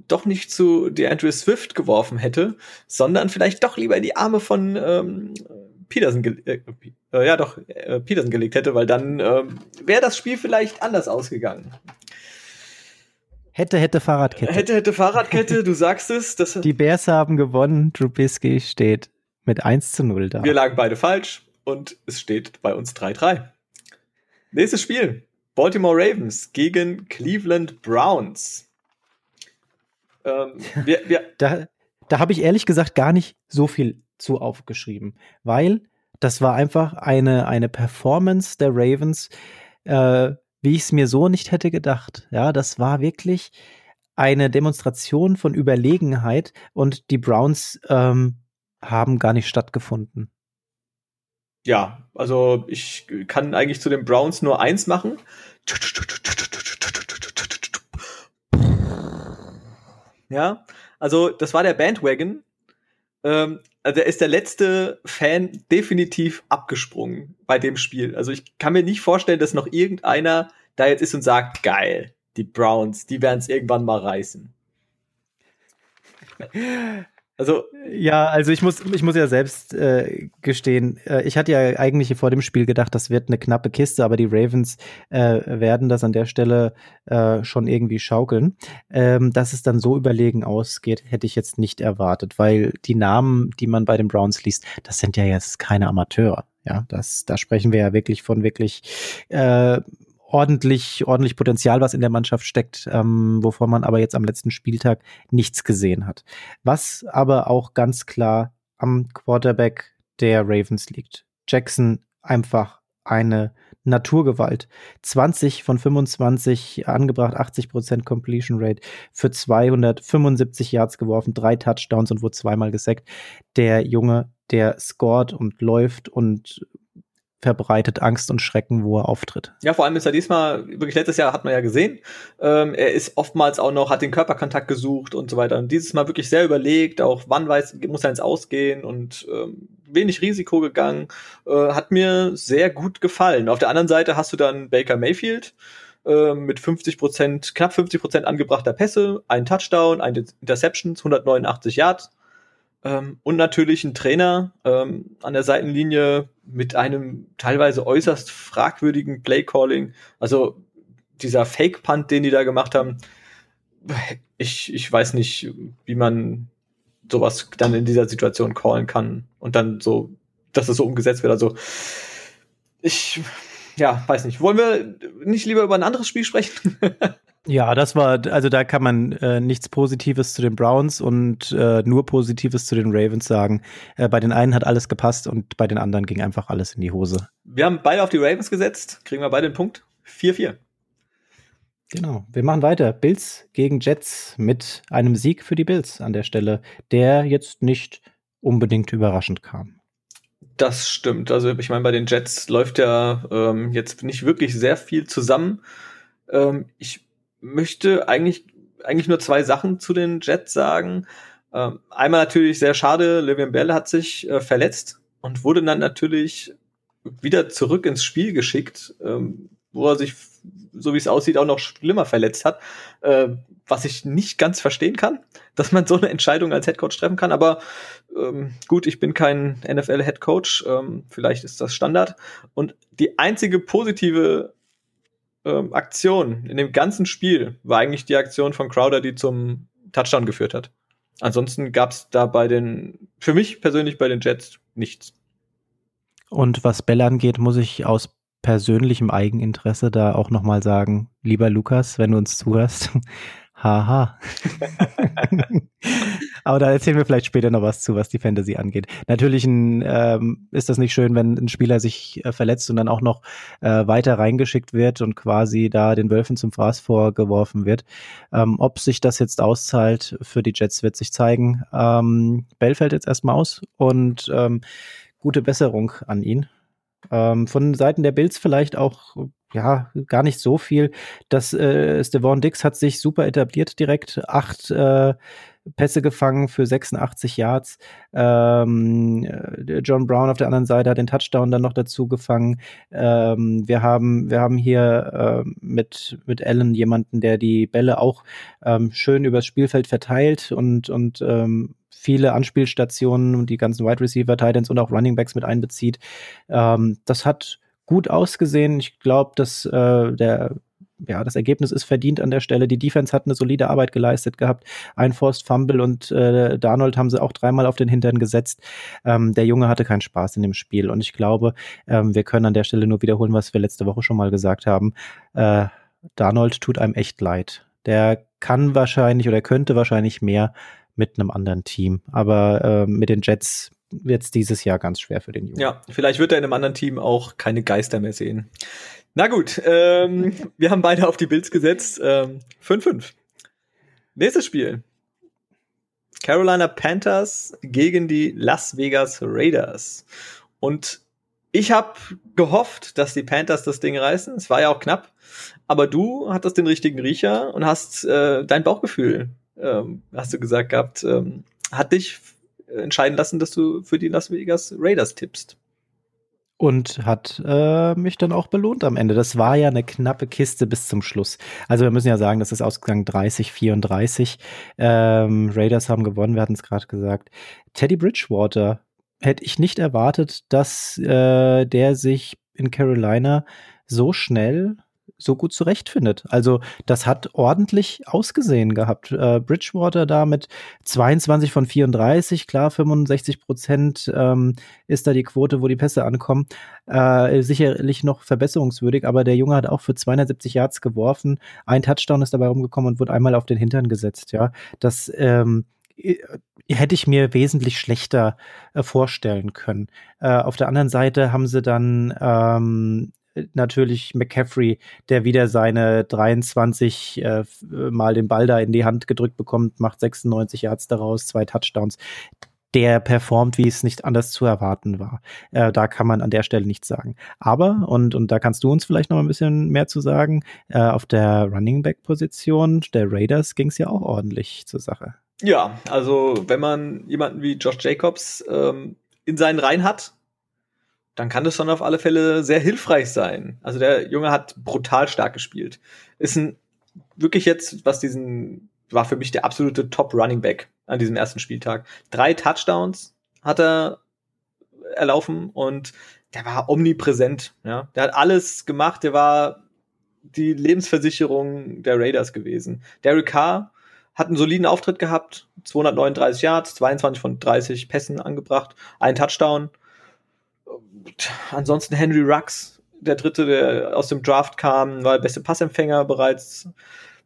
doch nicht zu DeAndre Swift geworfen hätte, sondern vielleicht doch lieber in die Arme von ähm, Peterson, äh, äh, ja doch, äh, Peterson gelegt hätte, weil dann ähm, wäre das Spiel vielleicht anders ausgegangen. Hätte, hätte Fahrradkette. Hätte, hätte Fahrradkette, du sagst es. Das die Bears haben gewonnen, Trubisky steht mit 1 zu 0 da. Wir lagen beide falsch und es steht bei uns 3-3. Nächstes Spiel. Baltimore Ravens gegen Cleveland Browns. Ähm, wir, wir da da habe ich ehrlich gesagt gar nicht so viel zu aufgeschrieben, weil das war einfach eine, eine Performance der Ravens, äh, wie ich es mir so nicht hätte gedacht. Ja, das war wirklich eine Demonstration von Überlegenheit und die Browns ähm, haben gar nicht stattgefunden ja, also ich kann eigentlich zu den Browns nur eins machen. Ja, also das war der Bandwagon. Ähm, also da ist der letzte Fan definitiv abgesprungen bei dem Spiel. Also ich kann mir nicht vorstellen, dass noch irgendeiner da jetzt ist und sagt, geil, die Browns, die werden es irgendwann mal reißen. Also ja, also ich muss, ich muss ja selbst äh, gestehen, äh, ich hatte ja eigentlich vor dem Spiel gedacht, das wird eine knappe Kiste, aber die Ravens äh, werden das an der Stelle äh, schon irgendwie schaukeln. Ähm, dass es dann so überlegen ausgeht, hätte ich jetzt nicht erwartet, weil die Namen, die man bei den Browns liest, das sind ja jetzt keine Amateure. Ja, das, da sprechen wir ja wirklich von wirklich äh, ordentlich, ordentlich Potenzial, was in der Mannschaft steckt, ähm, wovon man aber jetzt am letzten Spieltag nichts gesehen hat. Was aber auch ganz klar am Quarterback der Ravens liegt. Jackson einfach eine Naturgewalt. 20 von 25 angebracht, 80% Completion Rate für 275 Yards geworfen, drei Touchdowns und wurde zweimal gesackt. Der Junge, der scored und läuft und verbreitet Angst und Schrecken, wo er auftritt. Ja, vor allem ist er diesmal, wirklich letztes Jahr hat man ja gesehen, ähm, er ist oftmals auch noch, hat den Körperkontakt gesucht und so weiter. Und dieses Mal wirklich sehr überlegt, auch wann weiß, muss er ins Ausgehen und ähm, wenig Risiko gegangen. Äh, hat mir sehr gut gefallen. Auf der anderen Seite hast du dann Baker Mayfield, äh, mit 50 Prozent, knapp 50 Prozent angebrachter Pässe, ein Touchdown, ein Interceptions, 189 Yards. Ähm, und natürlich ein Trainer ähm, an der Seitenlinie mit einem teilweise äußerst fragwürdigen Playcalling. Also dieser Fake-Punt, den die da gemacht haben, ich, ich weiß nicht, wie man sowas dann in dieser Situation callen kann und dann so, dass es so umgesetzt wird. Also ich, ja, weiß nicht. Wollen wir nicht lieber über ein anderes Spiel sprechen? Ja, das war, also da kann man äh, nichts Positives zu den Browns und äh, nur Positives zu den Ravens sagen. Äh, bei den einen hat alles gepasst und bei den anderen ging einfach alles in die Hose. Wir haben beide auf die Ravens gesetzt, kriegen wir beide den Punkt. 4-4. Genau, wir machen weiter. Bills gegen Jets mit einem Sieg für die Bills an der Stelle, der jetzt nicht unbedingt überraschend kam. Das stimmt. Also ich meine, bei den Jets läuft ja ähm, jetzt nicht wirklich sehr viel zusammen. Ähm, ich möchte eigentlich, eigentlich nur zwei Sachen zu den Jets sagen. Ähm, einmal natürlich sehr schade, Le'Veon Bell hat sich äh, verletzt und wurde dann natürlich wieder zurück ins Spiel geschickt, ähm, wo er sich, so wie es aussieht, auch noch schlimmer verletzt hat, äh, was ich nicht ganz verstehen kann, dass man so eine Entscheidung als Headcoach treffen kann. Aber ähm, gut, ich bin kein NFL-Headcoach, ähm, vielleicht ist das Standard. Und die einzige positive ähm, Aktion in dem ganzen Spiel war eigentlich die Aktion von Crowder, die zum Touchdown geführt hat. Ansonsten gab es da bei den, für mich persönlich bei den Jets nichts. Und was Bell angeht, muss ich aus persönlichem Eigeninteresse da auch nochmal sagen, lieber Lukas, wenn du uns zuhörst, haha. Aber da erzählen wir vielleicht später noch was zu, was die Fantasy angeht. Natürlich ein, ähm, ist das nicht schön, wenn ein Spieler sich äh, verletzt und dann auch noch äh, weiter reingeschickt wird und quasi da den Wölfen zum Fraß vorgeworfen wird. Ähm, ob sich das jetzt auszahlt für die Jets, wird sich zeigen. Ähm, Bell fällt jetzt erstmal aus und ähm, gute Besserung an ihn. Ähm, von Seiten der Bills vielleicht auch ja, gar nicht so viel. Das äh, Stevon Dix hat sich super etabliert direkt. Acht äh, Pässe gefangen für 86 Yards. Ähm, äh, John Brown auf der anderen Seite hat den Touchdown dann noch dazu gefangen. Ähm, wir haben, wir haben hier äh, mit, mit Allen jemanden, der die Bälle auch ähm, schön übers Spielfeld verteilt und, und ähm, viele Anspielstationen und die ganzen Wide Receiver, Titans und auch Running Backs mit einbezieht. Ähm, das hat gut ausgesehen. Ich glaube, dass äh, der ja, das Ergebnis ist verdient an der Stelle. Die Defense hat eine solide Arbeit geleistet gehabt. Ein Forced Fumble und äh, Darnold haben sie auch dreimal auf den Hintern gesetzt. Ähm, der Junge hatte keinen Spaß in dem Spiel und ich glaube, ähm, wir können an der Stelle nur wiederholen, was wir letzte Woche schon mal gesagt haben. Äh, Darnold tut einem echt leid. Der kann wahrscheinlich oder könnte wahrscheinlich mehr mit einem anderen Team, aber äh, mit den Jets wird es dieses Jahr ganz schwer für den Jungen. Ja, vielleicht wird er in einem anderen Team auch keine Geister mehr sehen. Na gut, ähm, wir haben beide auf die Bills gesetzt. 5-5. Ähm, Nächstes Spiel. Carolina Panthers gegen die Las Vegas Raiders. Und ich habe gehofft, dass die Panthers das Ding reißen. Es war ja auch knapp. Aber du hattest den richtigen Riecher und hast äh, dein Bauchgefühl ähm, hast du gesagt gehabt, ähm, hat dich entscheiden lassen, dass du für die Las Vegas Raiders tippst. Und hat äh, mich dann auch belohnt am Ende. Das war ja eine knappe Kiste bis zum Schluss. Also wir müssen ja sagen, das ist ausgegangen 30, 34. Ähm, Raiders haben gewonnen, wir hatten es gerade gesagt. Teddy Bridgewater hätte ich nicht erwartet, dass äh, der sich in Carolina so schnell so gut zurechtfindet. Also das hat ordentlich ausgesehen gehabt. Äh, Bridgewater da mit 22 von 34, klar 65 Prozent ähm, ist da die Quote, wo die Pässe ankommen. Äh, sicherlich noch verbesserungswürdig, aber der Junge hat auch für 270 Yards geworfen. Ein Touchdown ist dabei rumgekommen und wurde einmal auf den Hintern gesetzt. Ja, das ähm, hätte ich mir wesentlich schlechter äh, vorstellen können. Äh, auf der anderen Seite haben sie dann ähm, natürlich McCaffrey, der wieder seine 23 äh, mal den Ball da in die Hand gedrückt bekommt, macht 96 Yards daraus, zwei Touchdowns. Der performt, wie es nicht anders zu erwarten war. Äh, da kann man an der Stelle nichts sagen. Aber, und, und da kannst du uns vielleicht noch ein bisschen mehr zu sagen, äh, auf der Running Back Position der Raiders ging es ja auch ordentlich zur Sache. Ja, also wenn man jemanden wie Josh Jacobs ähm, in seinen Reihen hat, dann kann das schon auf alle Fälle sehr hilfreich sein. Also der Junge hat brutal stark gespielt. Ist ein wirklich jetzt, was diesen, war für mich der absolute Top Running Back an diesem ersten Spieltag. Drei Touchdowns hat er erlaufen und der war omnipräsent. Ja, der hat alles gemacht. Der war die Lebensversicherung der Raiders gewesen. Derek Carr hat einen soliden Auftritt gehabt, 239 Yards, 22 von 30 Pässen angebracht, ein Touchdown ansonsten Henry Rux, der dritte, der aus dem Draft kam, war der beste Passempfänger bereits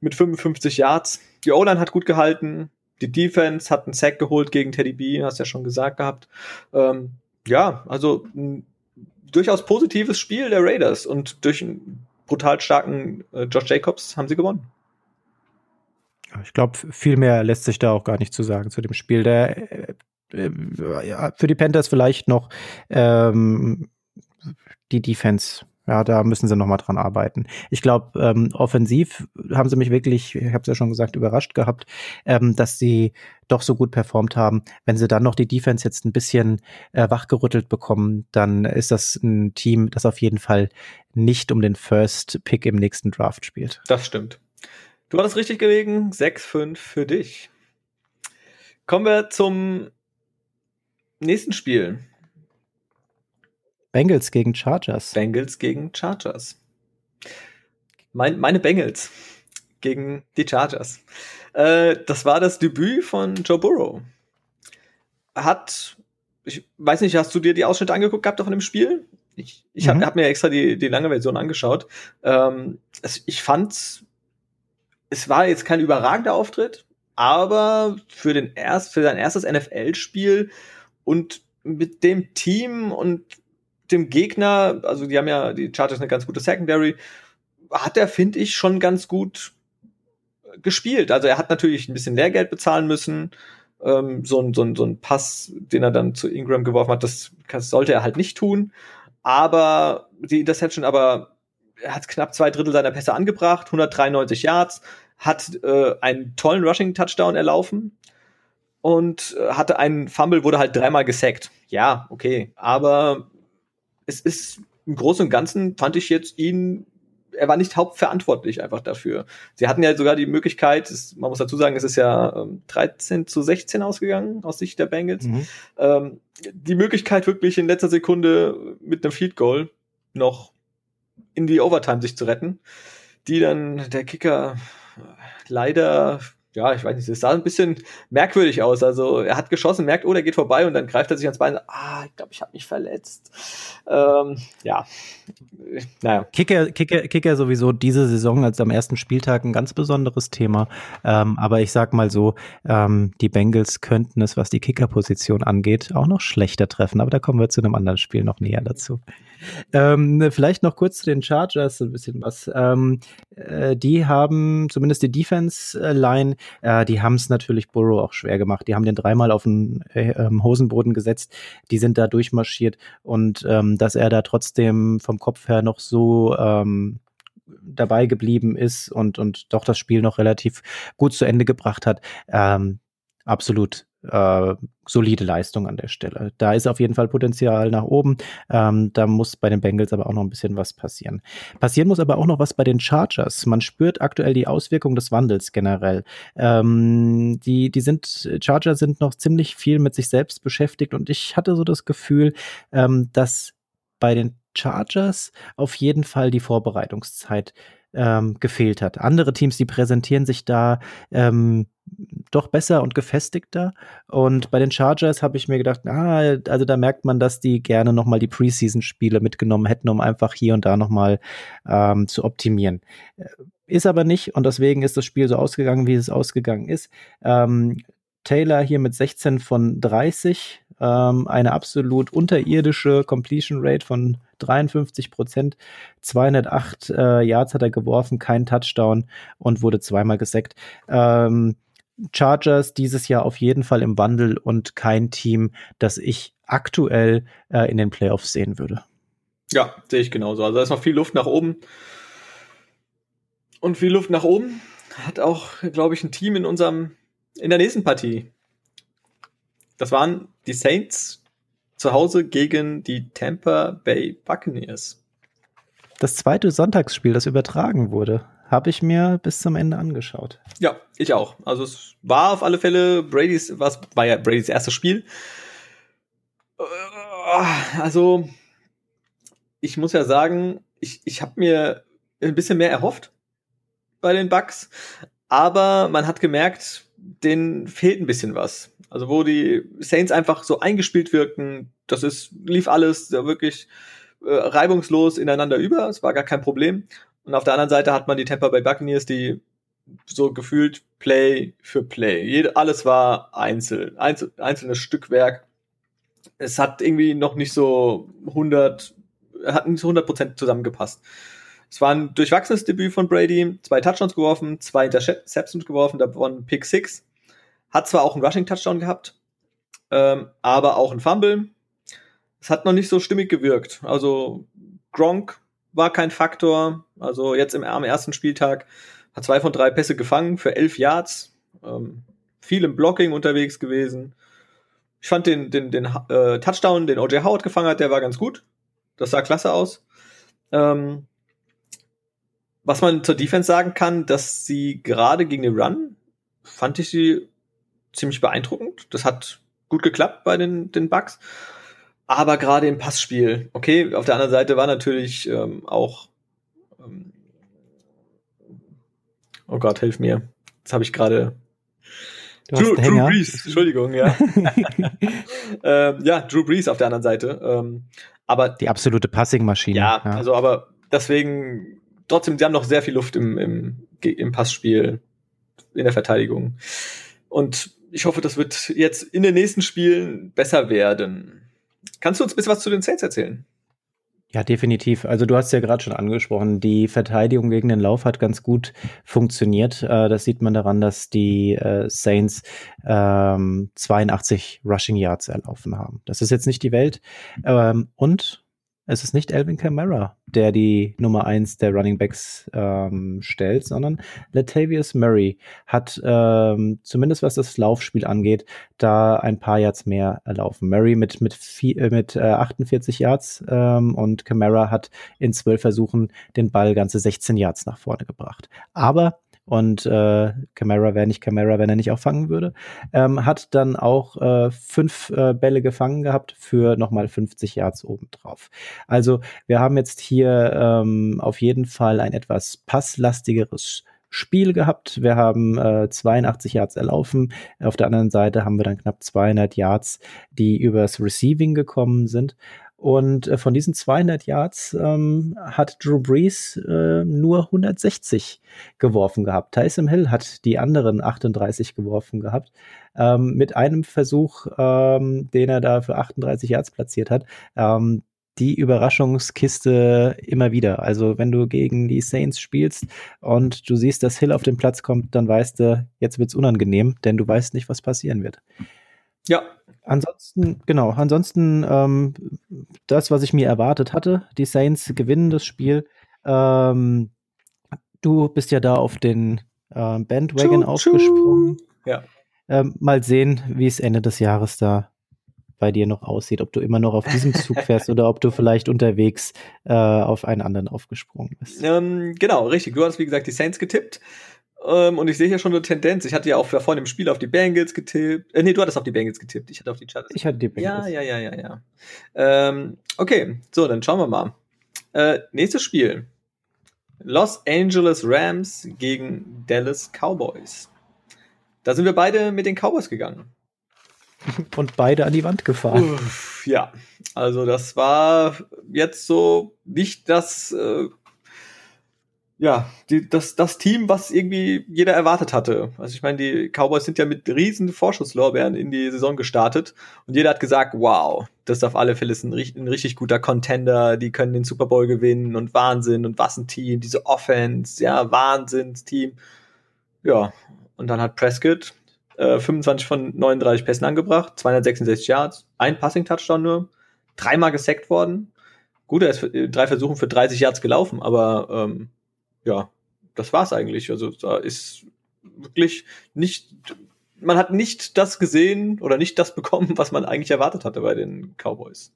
mit 55 Yards. Die O-Line hat gut gehalten. Die Defense hat einen Sack geholt gegen Teddy B, hast ja schon gesagt gehabt. Ähm, ja, also ein durchaus positives Spiel der Raiders und durch einen brutal starken äh, Josh Jacobs haben sie gewonnen. Ich glaube, viel mehr lässt sich da auch gar nicht zu sagen zu dem Spiel. Der äh, ja, für die Panthers vielleicht noch ähm, die Defense. Ja, da müssen sie noch mal dran arbeiten. Ich glaube, ähm, offensiv haben sie mich wirklich, ich habe es ja schon gesagt, überrascht gehabt, ähm, dass sie doch so gut performt haben. Wenn sie dann noch die Defense jetzt ein bisschen äh, wachgerüttelt bekommen, dann ist das ein Team, das auf jeden Fall nicht um den First Pick im nächsten Draft spielt. Das stimmt. Du hattest richtig gelegen, 6-5 für dich. Kommen wir zum nächsten Spiel. Bengals gegen Chargers. Bengals gegen Chargers. Mein, meine Bengals gegen die Chargers. Äh, das war das Debüt von Joe Burrow. Hat, ich weiß nicht, hast du dir die Ausschnitte angeguckt gehabt von dem Spiel? Ich, ich habe mhm. hab mir extra die, die lange Version angeschaut. Ähm, es, ich fand, es war jetzt kein überragender Auftritt, aber für, den erst, für sein erstes NFL-Spiel und mit dem Team und dem Gegner, also die haben ja, die Chargers eine ganz gute Secondary, hat er, finde ich, schon ganz gut gespielt. Also er hat natürlich ein bisschen Lehrgeld bezahlen müssen. Ähm, so, ein, so, ein, so ein Pass, den er dann zu Ingram geworfen hat, das, das sollte er halt nicht tun. Aber die Interception, aber er hat knapp zwei Drittel seiner Pässe angebracht, 193 Yards, hat äh, einen tollen Rushing-Touchdown erlaufen und äh, hatte einen Fumble, wurde halt dreimal gesackt. Ja, okay. Aber es ist im Großen und Ganzen fand ich jetzt ihn, er war nicht hauptverantwortlich einfach dafür. Sie hatten ja sogar die Möglichkeit, es, man muss dazu sagen, es ist ja ähm, 13 zu 16 ausgegangen aus Sicht der Bengals, mhm. ähm, die Möglichkeit wirklich in letzter Sekunde mit einem Field Goal noch in die Overtime sich zu retten, die dann der Kicker leider ja, ich weiß nicht, es sah ein bisschen merkwürdig aus. Also er hat geschossen, merkt, oh, der geht vorbei und dann greift er sich ans Bein. Ah, ich glaube, ich habe mich verletzt. Ähm, ja, naja. Kicker, Kicker, Kicker sowieso diese Saison als am ersten Spieltag ein ganz besonderes Thema. Ähm, aber ich sag mal so, ähm, die Bengals könnten es, was die Kickerposition angeht, auch noch schlechter treffen. Aber da kommen wir zu einem anderen Spiel noch näher dazu. Ähm, vielleicht noch kurz zu den Chargers ein bisschen was. Ähm, äh, die haben zumindest die Defense-Line, äh, die haben es natürlich Burrow auch schwer gemacht. Die haben den dreimal auf den äh, ähm, Hosenboden gesetzt. Die sind da durchmarschiert und ähm, dass er da trotzdem vom Kopf her noch so ähm, dabei geblieben ist und, und doch das Spiel noch relativ gut zu Ende gebracht hat. Ähm, absolut äh, solide Leistung an der Stelle. Da ist auf jeden Fall Potenzial nach oben. Ähm, da muss bei den Bengals aber auch noch ein bisschen was passieren. Passieren muss aber auch noch was bei den Chargers. Man spürt aktuell die Auswirkung des Wandels generell. Ähm, die, die sind, Charger sind noch ziemlich viel mit sich selbst beschäftigt und ich hatte so das Gefühl, ähm, dass bei den Chargers auf jeden Fall die Vorbereitungszeit ähm, gefehlt hat. Andere Teams, die präsentieren sich da ähm, doch besser und gefestigter. Und bei den Chargers habe ich mir gedacht, ah, also da merkt man, dass die gerne nochmal die Preseason-Spiele mitgenommen hätten, um einfach hier und da nochmal ähm, zu optimieren. Äh, ist aber nicht und deswegen ist das Spiel so ausgegangen, wie es ausgegangen ist. Ähm, Taylor hier mit 16 von 30, ähm, eine absolut unterirdische Completion Rate von 53 Prozent, 208 äh, Yards hat er geworfen, kein Touchdown und wurde zweimal gesackt. Ähm, Chargers dieses Jahr auf jeden Fall im Wandel und kein Team, das ich aktuell äh, in den Playoffs sehen würde. Ja, sehe ich genauso. Also da ist noch viel Luft nach oben. Und viel Luft nach oben hat auch, glaube ich, ein Team in unserem, in der nächsten Partie. Das waren die Saints zu Hause gegen die Tampa Bay Buccaneers. Das zweite Sonntagsspiel, das übertragen wurde, habe ich mir bis zum Ende angeschaut. Ja, ich auch. Also es war auf alle Fälle Brady's, was war ja Brady's erstes Spiel. Äh, also ich muss ja sagen, ich, ich habe mir ein bisschen mehr erhofft bei den Bucks, aber man hat gemerkt, denen fehlt ein bisschen was. Also wo die Saints einfach so eingespielt wirken, das ist, lief alles da wirklich äh, reibungslos ineinander über, es war gar kein Problem. Und auf der anderen Seite hat man die Tampa Bay Buccaneers, die so gefühlt Play für Play. Jede, alles war einzeln, einzel, einzelnes Stückwerk. Es hat irgendwie noch nicht so 100, hat nicht so 100% zusammengepasst. Es war ein durchwachsenes Debüt von Brady, zwei Touchdowns geworfen, zwei Interceptions geworfen, da war ein Pick Six. Hat zwar auch einen Rushing-Touchdown gehabt, ähm, aber auch ein Fumble. Es hat noch nicht so stimmig gewirkt. Also Gronk war kein Faktor. Also jetzt im, am ersten Spieltag hat zwei von drei Pässe gefangen für elf Yards. Ähm, viel im Blocking unterwegs gewesen. Ich fand den, den, den äh, Touchdown, den OJ Howard gefangen hat, der war ganz gut. Das sah klasse aus. Ähm, was man zur Defense sagen kann, dass sie gerade gegen den Run, fand ich sie ziemlich beeindruckend. Das hat gut geklappt bei den, den Bugs. Aber gerade im Passspiel, okay, auf der anderen Seite war natürlich ähm, auch, ähm, oh Gott, hilf mir. Jetzt habe ich gerade Drew, Drew Brees, Entschuldigung, ja. ähm, ja, Drew Brees auf der anderen Seite. Ähm, aber die absolute Passing-Maschine. Ja, ja, also aber deswegen trotzdem, sie haben noch sehr viel Luft im, im, im Passspiel, in der Verteidigung. Und ich hoffe, das wird jetzt in den nächsten Spielen besser werden. Kannst du uns ein bisschen was zu den Saints erzählen? Ja, definitiv. Also du hast ja gerade schon angesprochen, die Verteidigung gegen den Lauf hat ganz gut funktioniert. Äh, das sieht man daran, dass die äh, Saints ähm, 82 Rushing Yards erlaufen haben. Das ist jetzt nicht die Welt. Ähm, und es ist nicht Alvin Kamara, der die Nummer eins der Running Backs ähm, stellt, sondern Latavius Murray hat ähm, zumindest was das Laufspiel angeht, da ein paar Yards mehr erlaufen. Murray mit mit vier, äh, mit äh, 48 Yards ähm, und Kamara hat in zwölf Versuchen den Ball ganze 16 Yards nach vorne gebracht. Aber und äh, Camara wäre nicht Camara, wenn er nicht auch fangen würde. Ähm, hat dann auch äh, fünf äh, Bälle gefangen gehabt für nochmal 50 Yards obendrauf. Also wir haben jetzt hier ähm, auf jeden Fall ein etwas passlastigeres Spiel gehabt. Wir haben äh, 82 Yards erlaufen. Auf der anderen Seite haben wir dann knapp 200 Yards, die übers Receiving gekommen sind. Und äh, von diesen 200 Yards ähm, hat Drew Brees äh, nur 160 geworfen gehabt. Tyson Hill hat die anderen 38 geworfen gehabt. Ähm, mit einem Versuch, ähm, den er da für 38 Yards platziert hat. Ähm, die Überraschungskiste immer wieder. Also wenn du gegen die Saints spielst und du siehst, dass Hill auf den Platz kommt, dann weißt du, jetzt wird's unangenehm, denn du weißt nicht, was passieren wird. Ja, Ansonsten, genau, ansonsten ähm, das, was ich mir erwartet hatte. Die Saints gewinnen das Spiel. Ähm, Du bist ja da auf den äh, Bandwagon tschu, aufgesprungen. Ja. Ähm, mal sehen, wie es Ende des Jahres da bei dir noch aussieht, ob du immer noch auf diesem Zug fährst oder ob du vielleicht unterwegs äh, auf einen anderen aufgesprungen bist. Ähm, genau, richtig. Du hast, wie gesagt, die Saints getippt. Ähm, und ich sehe ja schon eine Tendenz. Ich hatte ja auch vorhin im Spiel auf die Bengals getippt. Äh, nee, du hattest auf die Bengals getippt. Ich hatte auf die Chargers. Ich hatte die Bengals. Ja, ja, ja, ja, ja. Ähm, okay, so, dann schauen wir mal. Äh, nächstes Spiel. Los Angeles Rams gegen Dallas Cowboys. Da sind wir beide mit den Cowboys gegangen. Und beide an die Wand gefahren. Uff, ja, also das war jetzt so nicht das, äh, ja, die, das, das Team, was irgendwie jeder erwartet hatte. Also ich meine, die Cowboys sind ja mit riesen Vorschusslorbeeren in die Saison gestartet und jeder hat gesagt, wow, das ist auf alle Fälle ein, ein richtig guter Contender, die können den Super Bowl gewinnen und Wahnsinn und was ein Team, diese Offense, ja, Wahnsinnsteam. Ja, und dann hat Prescott 25 äh, von 39 Pässen angebracht, 266 Yards, ein Passing-Touchdown nur, dreimal gesackt worden. Gut, er ist äh, drei Versuchen für 30 Yards gelaufen, aber ähm, ja, das war's eigentlich. Also da ist wirklich nicht, man hat nicht das gesehen oder nicht das bekommen, was man eigentlich erwartet hatte bei den Cowboys.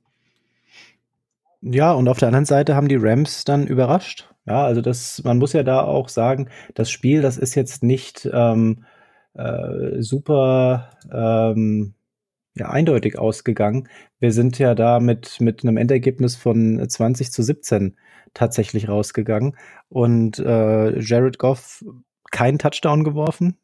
Ja, und auf der anderen Seite haben die Rams dann überrascht. Ja, also das, man muss ja da auch sagen, das Spiel, das ist jetzt nicht ähm, äh, super ähm, ja, eindeutig ausgegangen. Wir sind ja da mit, mit einem Endergebnis von 20 zu 17 tatsächlich rausgegangen. Und äh, Jared Goff keinen Touchdown geworfen,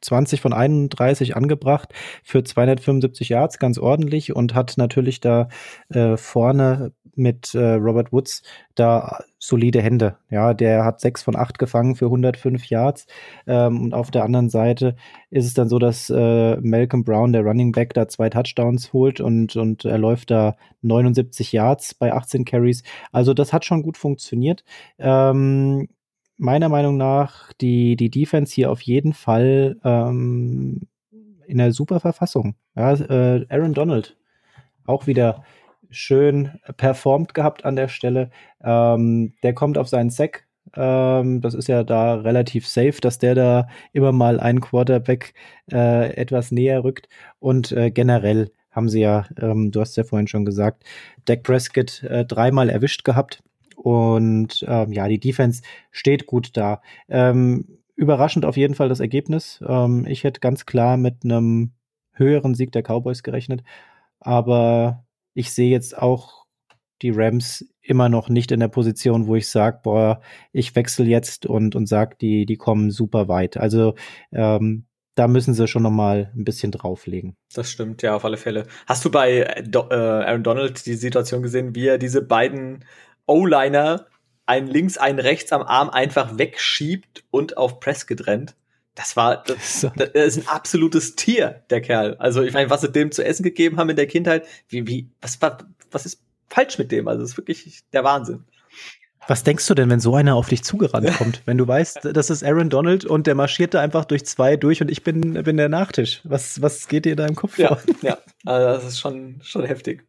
20 von 31 angebracht für 275 Yards, ganz ordentlich und hat natürlich da äh, vorne mit äh, Robert Woods da solide Hände. Ja, der hat 6 von 8 gefangen für 105 Yards. Ähm, und auf der anderen Seite ist es dann so, dass äh, Malcolm Brown, der Running Back, da zwei Touchdowns holt und, und er läuft da 79 Yards bei 18 Carries. Also das hat schon gut funktioniert. Ähm, meiner Meinung nach die, die Defense hier auf jeden Fall ähm, in der super Verfassung. Ja, äh, Aaron Donald auch wieder schön performt gehabt an der Stelle. Ähm, der kommt auf seinen Sack. Ähm, das ist ja da relativ safe, dass der da immer mal einen Quarterback äh, etwas näher rückt. Und äh, generell haben sie ja, ähm, du hast ja vorhin schon gesagt, Dak Prescott äh, dreimal erwischt gehabt und ähm, ja, die Defense steht gut da. Ähm, überraschend auf jeden Fall das Ergebnis. Ähm, ich hätte ganz klar mit einem höheren Sieg der Cowboys gerechnet. Aber ich sehe jetzt auch die Rams immer noch nicht in der Position, wo ich sage, boah, ich wechsle jetzt und, und sage, die, die kommen super weit. Also ähm, da müssen sie schon noch mal ein bisschen drauflegen. Das stimmt, ja, auf alle Fälle. Hast du bei äh, Aaron Donald die Situation gesehen, wie er diese beiden O-Liner einen links, einen rechts am Arm einfach wegschiebt und auf Prescott rennt. Das war, das, das ist ein absolutes Tier, der Kerl. Also, ich meine, was sie dem zu essen gegeben haben in der Kindheit, wie, wie, was war, was ist falsch mit dem? Also, das ist wirklich der Wahnsinn. Was denkst du denn, wenn so einer auf dich zugerannt kommt? wenn du weißt, das ist Aaron Donald und der marschiert da einfach durch zwei durch und ich bin, bin der Nachtisch. Was, was geht dir da im Kopf ja, vor? Ja, also das ist schon, schon heftig.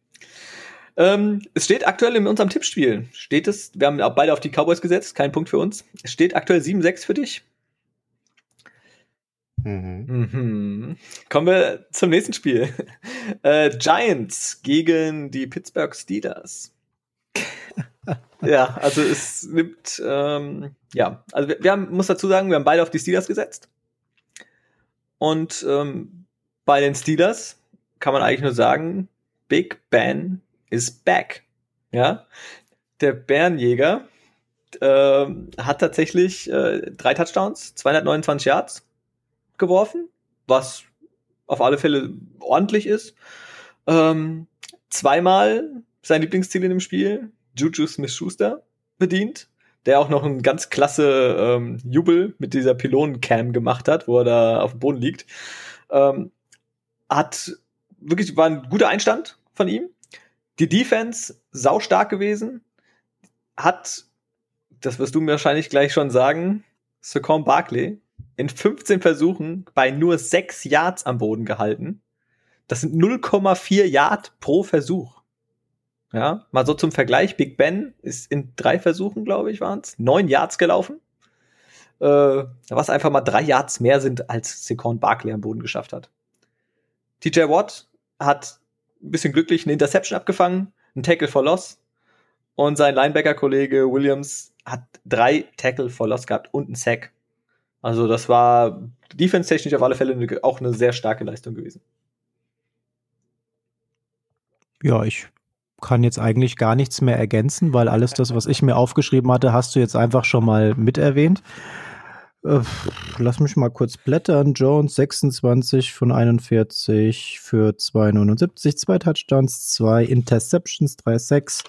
Ähm, es steht aktuell in unserem Tippspiel. Steht es, wir haben beide auf die Cowboys gesetzt, kein Punkt für uns. Es steht aktuell 7-6 für dich. Mhm. Mhm. Kommen wir zum nächsten Spiel. Äh, Giants gegen die Pittsburgh Steelers. ja, also es nimmt, ähm, ja, also wir, wir haben, muss dazu sagen, wir haben beide auf die Steelers gesetzt. Und ähm, bei den Steelers kann man eigentlich nur sagen, Big Ben is back. Ja, der Bärenjäger äh, hat tatsächlich äh, drei Touchdowns, 229 Yards geworfen, was auf alle Fälle ordentlich ist. Ähm, zweimal sein Lieblingsziel in dem Spiel, Juju Smith-Schuster, bedient, der auch noch einen ganz klasse ähm, Jubel mit dieser Pylonencam gemacht hat, wo er da auf dem Boden liegt. Ähm, hat wirklich, war ein guter Einstand von ihm. Die Defense saustark gewesen, hat, das wirst du mir wahrscheinlich gleich schon sagen, Saquon Barkley in 15 Versuchen bei nur 6 Yards am Boden gehalten. Das sind 0,4 Yard pro Versuch. Ja, mal so zum Vergleich. Big Ben ist in drei Versuchen, glaube ich, waren es, neun Yards gelaufen. äh, was einfach mal drei Yards mehr sind, als Saquon Barkley am Boden geschafft hat. TJ Watt hat ein bisschen glücklich eine Interception abgefangen, ein Tackle for Loss und sein Linebacker-Kollege Williams hat drei Tackle for Loss gehabt und einen Sack. Also das war defense-technisch auf alle Fälle auch eine sehr starke Leistung gewesen. Ja, ich kann jetzt eigentlich gar nichts mehr ergänzen, weil alles das, was ich mir aufgeschrieben hatte, hast du jetzt einfach schon mal miterwähnt. Äh, lass mich mal kurz blättern. Jones 26 von 41 für 279, zwei Touchdowns, zwei Interceptions, 3-6.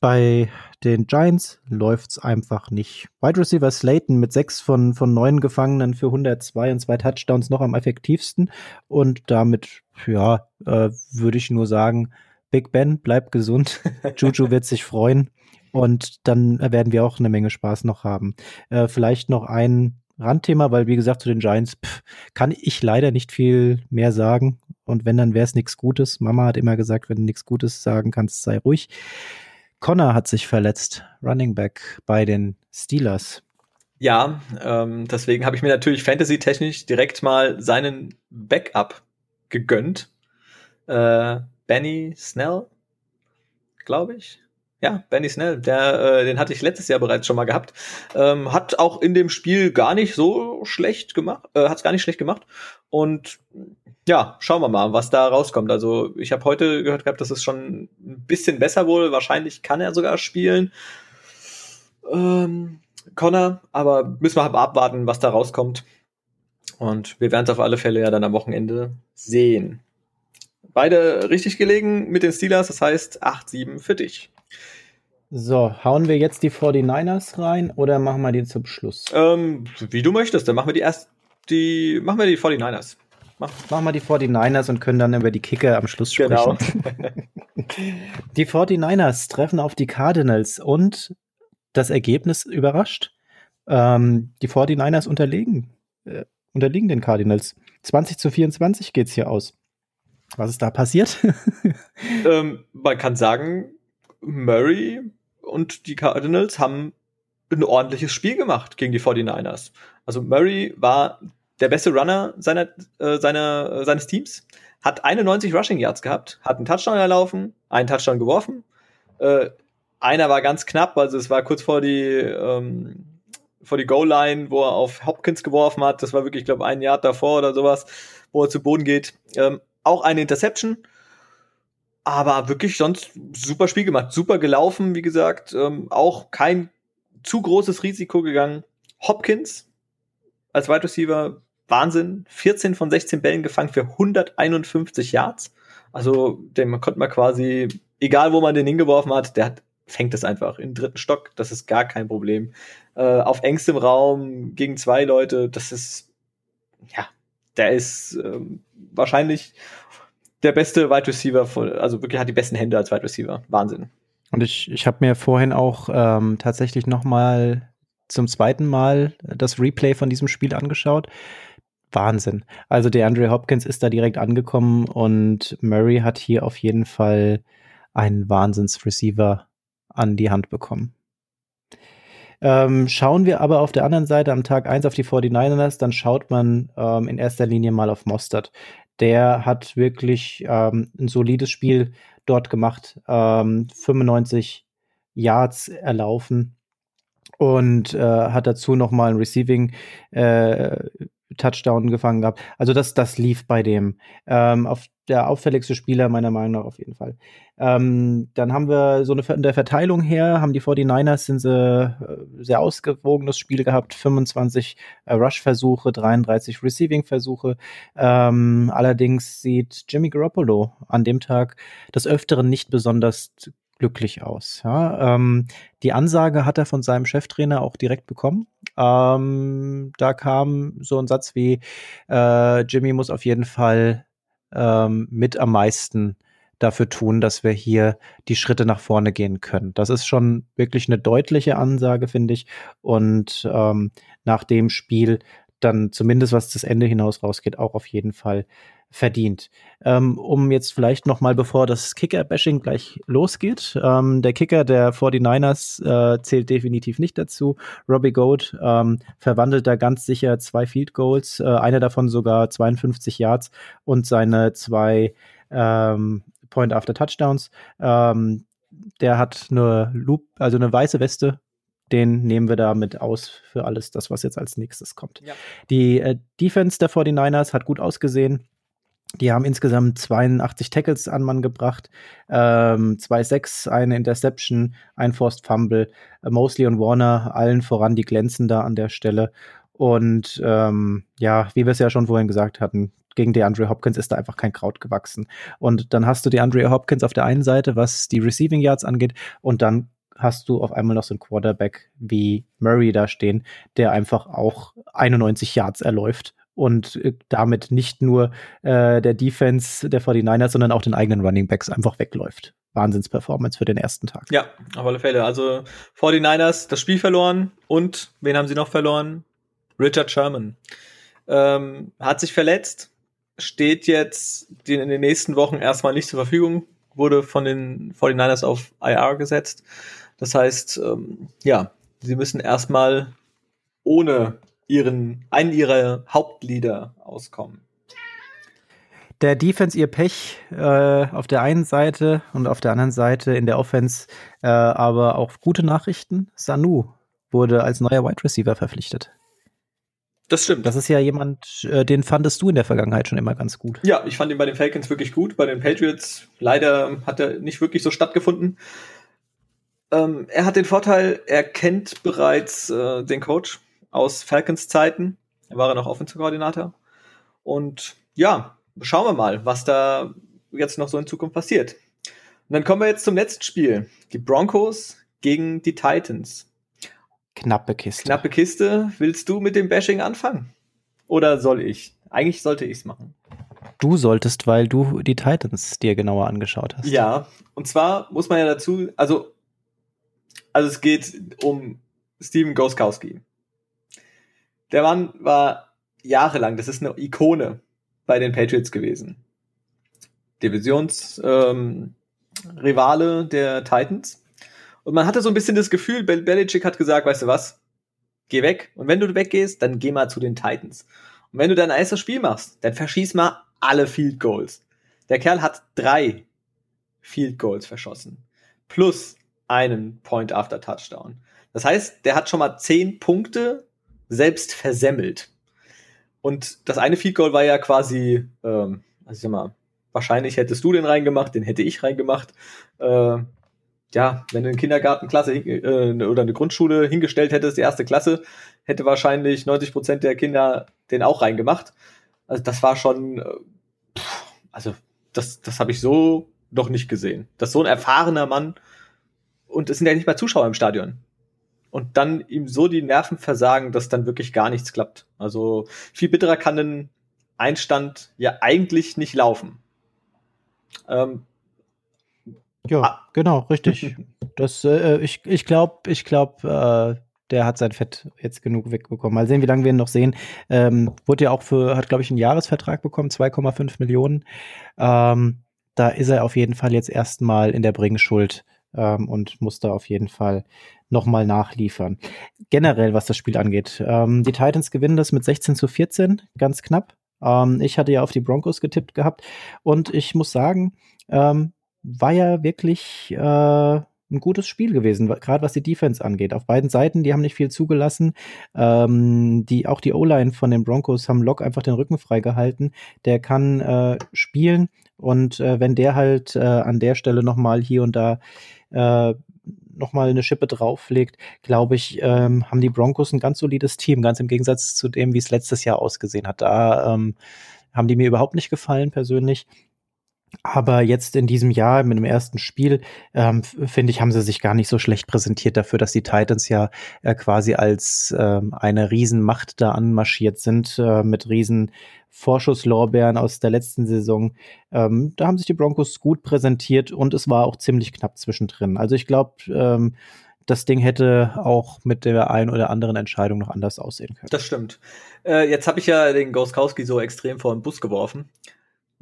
Bei den Giants läuft's einfach nicht. Wide Receiver Slayton mit sechs von, von neun Gefangenen für 102 und zwei Touchdowns noch am effektivsten. Und damit, ja, äh, würde ich nur sagen, Big Ben, bleib gesund. Juju wird sich freuen. Und dann werden wir auch eine Menge Spaß noch haben. Äh, vielleicht noch ein Randthema, weil wie gesagt, zu den Giants pff, kann ich leider nicht viel mehr sagen. Und wenn, dann wäre es nichts Gutes. Mama hat immer gesagt, wenn du nichts Gutes sagen kannst, sei ruhig. Connor hat sich verletzt, Running Back bei den Steelers. Ja, ähm, deswegen habe ich mir natürlich fantasy-technisch direkt mal seinen Backup gegönnt. Äh, Benny Snell, glaube ich. Ja, Benny Snell, der, äh, den hatte ich letztes Jahr bereits schon mal gehabt. Ähm, hat auch in dem Spiel gar nicht so schlecht gemacht, äh, hat es gar nicht schlecht gemacht. Und ja, schauen wir mal, was da rauskommt. Also ich habe heute gehört gehabt, das ist schon ein bisschen besser wohl. Wahrscheinlich kann er sogar spielen. Ähm, Connor, aber müssen wir abwarten, was da rauskommt. Und wir werden es auf alle Fälle ja dann am Wochenende sehen. Beide richtig gelegen mit den Steelers, das heißt 8-7 für dich. So, hauen wir jetzt die 49ers rein oder machen wir die zum Schluss? Ähm, wie du möchtest, dann machen wir die erst die machen wir die 49ers. Mach. Machen wir die 49ers und können dann über die Kicker am Schluss sprechen. Genau. die 49ers treffen auf die Cardinals und das Ergebnis überrascht. Ähm, die 49ers unterlegen, äh, unterliegen den Cardinals. 20 zu 24 geht's hier aus. Was ist da passiert? ähm, man kann sagen, Murray und die Cardinals haben ein ordentliches Spiel gemacht gegen die 49ers. Also Murray war der beste Runner seiner, äh, seiner, äh, seines Teams, hat 91 Rushing Yards gehabt, hat einen Touchdown erlaufen, einen Touchdown geworfen. Äh, einer war ganz knapp, also es war kurz vor die, ähm, vor die Goal-Line, wo er auf Hopkins geworfen hat. Das war wirklich, ich glaube, ein Yard davor oder sowas, wo er zu Boden geht. Ähm, auch eine Interception. Aber wirklich sonst super Spiel gemacht, super gelaufen, wie gesagt. Ähm, auch kein zu großes Risiko gegangen. Hopkins als Wide Receiver, Wahnsinn. 14 von 16 Bällen gefangen für 151 Yards. Also, den konnte man quasi, egal wo man den hingeworfen hat, der hat, fängt es einfach in dritten Stock. Das ist gar kein Problem. Äh, auf engstem Raum gegen zwei Leute, das ist, ja, der ist ähm, wahrscheinlich der beste Wide Receiver, von, also wirklich hat die besten Hände als Wide Receiver. Wahnsinn. Und ich, ich habe mir vorhin auch ähm, tatsächlich noch mal zum zweiten Mal das Replay von diesem Spiel angeschaut. Wahnsinn. Also der Andre Hopkins ist da direkt angekommen und Murray hat hier auf jeden Fall einen Wahnsinns-Receiver an die Hand bekommen. Ähm, schauen wir aber auf der anderen Seite am Tag 1 auf die 49ers, dann schaut man ähm, in erster Linie mal auf Mostert. Der hat wirklich ähm, ein solides Spiel dort gemacht, 95 ähm, Yards erlaufen und äh, hat dazu noch mal ein Receiving äh, Touchdown gefangen gehabt. Also das, das lief bei dem. Ähm, auf der auffälligste Spieler meiner Meinung nach auf jeden Fall. Ähm, dann haben wir so eine in der Verteilung her, haben die 49ers sind sie äh, sehr ausgewogenes Spiel gehabt, 25 äh, Rush-Versuche, 33 Receiving-Versuche. Ähm, allerdings sieht Jimmy Garoppolo an dem Tag des Öfteren nicht besonders glücklich aus. Ja, ähm, die Ansage hat er von seinem Cheftrainer auch direkt bekommen. Ähm, da kam so ein Satz wie, äh, Jimmy muss auf jeden Fall ähm, mit am meisten dafür tun, dass wir hier die Schritte nach vorne gehen können. Das ist schon wirklich eine deutliche Ansage, finde ich. Und ähm, nach dem Spiel dann zumindest was das Ende hinaus rausgeht, auch auf jeden Fall verdient. Ähm, um jetzt vielleicht noch mal, bevor das Kicker-Bashing gleich losgeht, ähm, der Kicker der 49ers äh, zählt definitiv nicht dazu. Robbie Goat ähm, verwandelt da ganz sicher zwei Field Goals, äh, einer davon sogar 52 Yards und seine zwei ähm, Point after Touchdowns. Ähm, der hat eine Loop, also eine weiße Weste den nehmen wir damit aus für alles das, was jetzt als nächstes kommt. Ja. Die äh, Defense der 49ers hat gut ausgesehen. Die haben insgesamt 82 Tackles an Mann gebracht, ähm, zwei Sacks, eine Interception, ein Forced Fumble. Äh, Mosley und Warner, allen voran, die glänzen da an der Stelle. Und ähm, ja, wie wir es ja schon vorhin gesagt hatten, gegen DeAndre Hopkins ist da einfach kein Kraut gewachsen. Und dann hast du DeAndre Hopkins auf der einen Seite, was die Receiving Yards angeht, und dann hast du auf einmal noch so einen Quarterback wie Murray da stehen, der einfach auch 91 Yards erläuft und äh, damit nicht nur äh, der Defense der 49ers, sondern auch den eigenen Running Backs einfach wegläuft. Wahnsinnsperformance für den ersten Tag. Ja, auf alle Fälle. Also 49ers das Spiel verloren und wen haben sie noch verloren? Richard Sherman. Ähm, hat sich verletzt, steht jetzt in den nächsten Wochen erstmal nicht zur Verfügung, wurde von den 49ers auf IR gesetzt. Das heißt, ähm, ja, sie müssen erstmal ohne ihren, einen ihrer Hauptlieder auskommen. Der Defense ihr Pech äh, auf der einen Seite und auf der anderen Seite in der Offense äh, aber auch gute Nachrichten. Sanu wurde als neuer Wide Receiver verpflichtet. Das stimmt. Das ist ja jemand, äh, den fandest du in der Vergangenheit schon immer ganz gut. Ja, ich fand ihn bei den Falcons wirklich gut. Bei den Patriots leider hat er nicht wirklich so stattgefunden. Ähm, er hat den Vorteil, er kennt bereits äh, den Coach aus Falcons Zeiten. Er war ja noch Offensive-Koordinator. Und ja, schauen wir mal, was da jetzt noch so in Zukunft passiert. Und dann kommen wir jetzt zum letzten Spiel. Die Broncos gegen die Titans. Knappe Kiste. Knappe Kiste. Willst du mit dem Bashing anfangen? Oder soll ich? Eigentlich sollte ich es machen. Du solltest, weil du die Titans dir genauer angeschaut hast. Ja, und zwar muss man ja dazu, also also es geht um Steven Goskowski. Der Mann war jahrelang, das ist eine Ikone bei den Patriots gewesen. Divisionsrivale ähm, der Titans. Und man hatte so ein bisschen das Gefühl, Bel Belichick hat gesagt, weißt du was, geh weg. Und wenn du weggehst, dann geh mal zu den Titans. Und wenn du dein erstes Spiel machst, dann verschieß mal alle Field Goals. Der Kerl hat drei Field Goals verschossen. Plus einen Point after Touchdown. Das heißt, der hat schon mal zehn Punkte selbst versemmelt. Und das eine Field Goal war ja quasi, ähm, also ich sag mal, wahrscheinlich hättest du den reingemacht, den hätte ich reingemacht. Äh, ja, wenn du eine Kindergartenklasse äh, oder eine Grundschule hingestellt hättest, die erste Klasse, hätte wahrscheinlich 90 Prozent der Kinder den auch reingemacht. Also das war schon, äh, also das, das habe ich so noch nicht gesehen. Dass so ein erfahrener Mann und es sind ja nicht mal Zuschauer im Stadion. Und dann ihm so die Nerven versagen, dass dann wirklich gar nichts klappt. Also viel bitterer kann ein Einstand ja eigentlich nicht laufen. Ähm, ja, ah. genau, richtig. das, äh, ich ich glaube, ich glaube, äh, der hat sein Fett jetzt genug wegbekommen. Mal sehen, wie lange wir ihn noch sehen. Ähm, wurde ja auch für, hat, glaube ich, einen Jahresvertrag bekommen, 2,5 Millionen. Ähm, da ist er auf jeden Fall jetzt erstmal in der Bringschuld ähm, und muss da auf jeden Fall nochmal nachliefern. Generell, was das Spiel angeht. Ähm, die Titans gewinnen das mit 16 zu 14, ganz knapp. Ähm, ich hatte ja auf die Broncos getippt gehabt und ich muss sagen, ähm, war ja wirklich äh, ein gutes Spiel gewesen, gerade was die Defense angeht. Auf beiden Seiten, die haben nicht viel zugelassen. Ähm, die, auch die O-Line von den Broncos haben Lock einfach den Rücken freigehalten. Der kann äh, spielen und äh, wenn der halt äh, an der Stelle nochmal hier und da äh, nochmal eine Schippe drauflegt, glaube ich, ähm, haben die Broncos ein ganz solides Team, ganz im Gegensatz zu dem, wie es letztes Jahr ausgesehen hat. Da ähm, haben die mir überhaupt nicht gefallen persönlich. Aber jetzt in diesem Jahr mit dem ersten Spiel, ähm, finde ich, haben sie sich gar nicht so schlecht präsentiert dafür, dass die Titans ja äh, quasi als ähm, eine Riesenmacht da anmarschiert sind, äh, mit riesen Vorschusslorbeeren aus der letzten Saison. Ähm, da haben sich die Broncos gut präsentiert und es war auch ziemlich knapp zwischendrin. Also ich glaube, ähm, das Ding hätte auch mit der einen oder anderen Entscheidung noch anders aussehen können. Das stimmt. Äh, jetzt habe ich ja den Goskowski so extrem vor den Bus geworfen.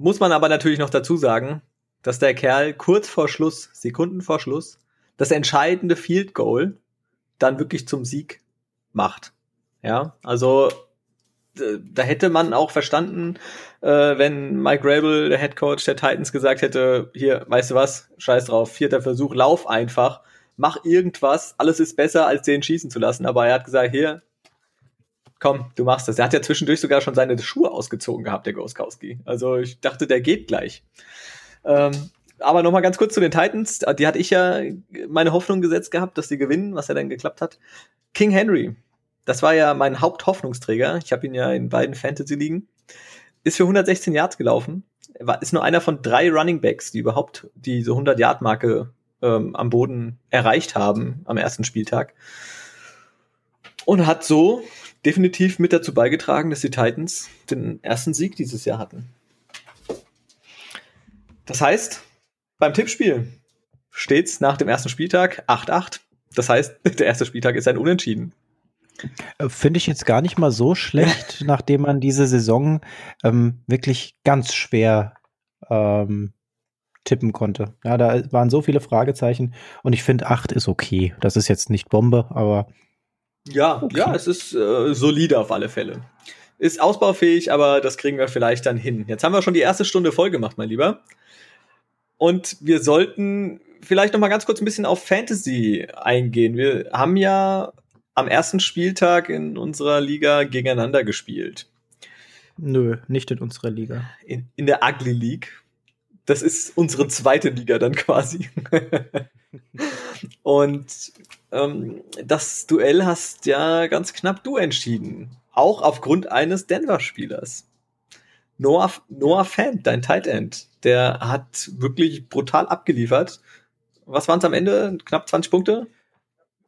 Muss man aber natürlich noch dazu sagen, dass der Kerl kurz vor Schluss, Sekunden vor Schluss, das entscheidende Field Goal dann wirklich zum Sieg macht. Ja, also da hätte man auch verstanden, äh, wenn Mike Rabel, der Head Coach der Titans, gesagt hätte, hier, weißt du was, scheiß drauf, vierter Versuch, lauf einfach, mach irgendwas, alles ist besser, als den schießen zu lassen. Aber er hat gesagt, hier, komm, du machst das. Er hat ja zwischendurch sogar schon seine Schuhe ausgezogen gehabt, der Goskowski. Also ich dachte, der geht gleich. Ähm, aber nochmal ganz kurz zu den Titans. Die hatte ich ja meine Hoffnung gesetzt gehabt, dass sie gewinnen, was ja dann geklappt hat. King Henry, das war ja mein Haupthoffnungsträger. Ich habe ihn ja in beiden Fantasy-Ligen. Ist für 116 Yards gelaufen. War, ist nur einer von drei Running Backs, die überhaupt diese 100-Yard-Marke ähm, am Boden erreicht haben am ersten Spieltag. Und hat so definitiv mit dazu beigetragen, dass die Titans den ersten Sieg dieses Jahr hatten. Das heißt, beim Tippspiel steht's nach dem ersten Spieltag 8-8. Das heißt, der erste Spieltag ist ein Unentschieden. Äh, finde ich jetzt gar nicht mal so schlecht, nachdem man diese Saison ähm, wirklich ganz schwer ähm, tippen konnte. Ja, da waren so viele Fragezeichen und ich finde, 8 ist okay. Das ist jetzt nicht Bombe, aber. Ja, okay. ja, es ist äh, solide auf alle Fälle. Ist ausbaufähig, aber das kriegen wir vielleicht dann hin. Jetzt haben wir schon die erste Stunde voll gemacht, mein Lieber. Und wir sollten vielleicht noch mal ganz kurz ein bisschen auf Fantasy eingehen. Wir haben ja am ersten Spieltag in unserer Liga gegeneinander gespielt. Nö, nicht in unserer Liga. In, in der Ugly League. Das ist unsere zweite Liga dann quasi. Und ähm, das Duell hast ja ganz knapp du entschieden. Auch aufgrund eines Denver-Spielers. Noah, Noah Fant, dein Tight End, der hat wirklich brutal abgeliefert. Was waren es am Ende? Knapp 20 Punkte?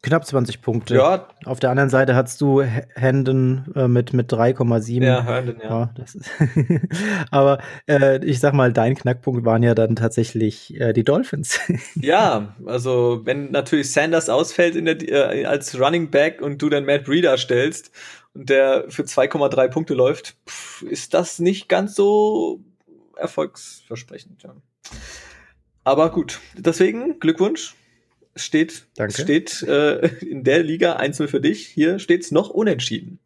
Knapp 20 Punkte. Ja. Auf der anderen Seite hast du Händen äh, mit, mit 3,7. Ja, Herndon, ja. ja Aber äh, ich sag mal, dein Knackpunkt waren ja dann tatsächlich äh, die Dolphins. ja, also wenn natürlich Sanders ausfällt in der, äh, als Running Back und du dann Matt Breeder stellst und der für 2,3 Punkte läuft, pff, ist das nicht ganz so erfolgsversprechend. Ja. Aber gut, deswegen Glückwunsch steht, Danke. steht äh, in der Liga 1-0 für dich. Hier steht es noch unentschieden.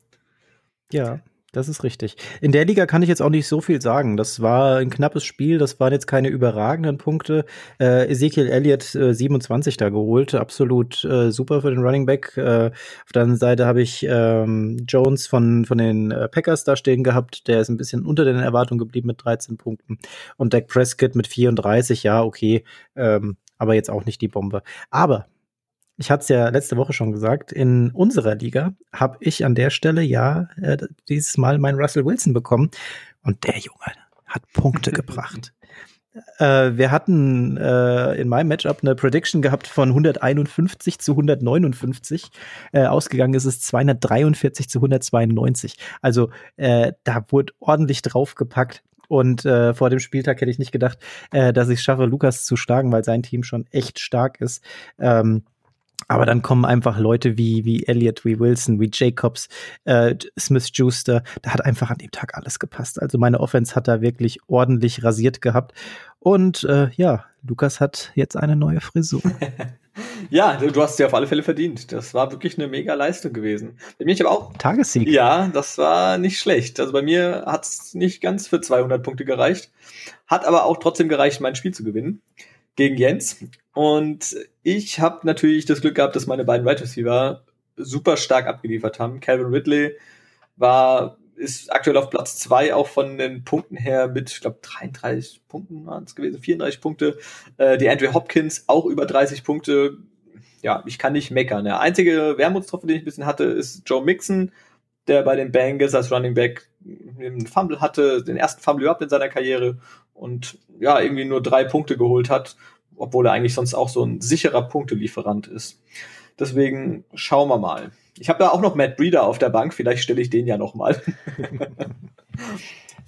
Ja, das ist richtig. In der Liga kann ich jetzt auch nicht so viel sagen. Das war ein knappes Spiel, das waren jetzt keine überragenden Punkte. Äh, Ezekiel Elliott äh, 27 da geholt, absolut äh, super für den Running Back. Äh, auf der anderen Seite habe ich ähm, Jones von, von den äh, Packers da stehen gehabt, der ist ein bisschen unter den Erwartungen geblieben mit 13 Punkten. Und Dak Prescott mit 34, ja, okay. Ähm, aber jetzt auch nicht die Bombe. Aber ich hatte es ja letzte Woche schon gesagt, in unserer Liga habe ich an der Stelle ja äh, dieses Mal meinen Russell Wilson bekommen und der Junge hat Punkte gebracht. Äh, wir hatten äh, in meinem Matchup eine Prediction gehabt von 151 zu 159. Äh, ausgegangen ist es 243 zu 192. Also äh, da wurde ordentlich draufgepackt. Und äh, vor dem Spieltag hätte ich nicht gedacht, äh, dass ich es schaffe, Lukas zu schlagen, weil sein Team schon echt stark ist. Ähm, aber dann kommen einfach Leute wie, wie Elliot, wie Wilson, wie Jacobs, äh, Smith Juster. Da hat einfach an dem Tag alles gepasst. Also meine Offense hat da wirklich ordentlich rasiert gehabt. Und äh, ja, Lukas hat jetzt eine neue Frisur. ja, du hast sie auf alle Fälle verdient. Das war wirklich eine mega Leistung gewesen. Bei mir ich aber auch. Tagessieg. Ja, das war nicht schlecht. Also bei mir hat es nicht ganz für 200 Punkte gereicht. Hat aber auch trotzdem gereicht, mein Spiel zu gewinnen. Gegen Jens. Und ich habe natürlich das Glück gehabt, dass meine beiden Wide Receiver super stark abgeliefert haben. Calvin Ridley war ist aktuell auf Platz zwei auch von den Punkten her mit, ich glaube, 33 Punkten waren es gewesen, 34 Punkte. Äh, die Andrew Hopkins auch über 30 Punkte. Ja, ich kann nicht meckern. Der einzige Wermutstropfen, den ich ein bisschen hatte, ist Joe Mixon, der bei den Bengals als Running Back einen Fumble hatte, den ersten Fumble überhaupt in seiner Karriere und ja, irgendwie nur drei Punkte geholt hat, obwohl er eigentlich sonst auch so ein sicherer Punktelieferant ist. Deswegen schauen wir mal. Ich habe da auch noch Matt Breeder auf der Bank, vielleicht stelle ich den ja noch mal.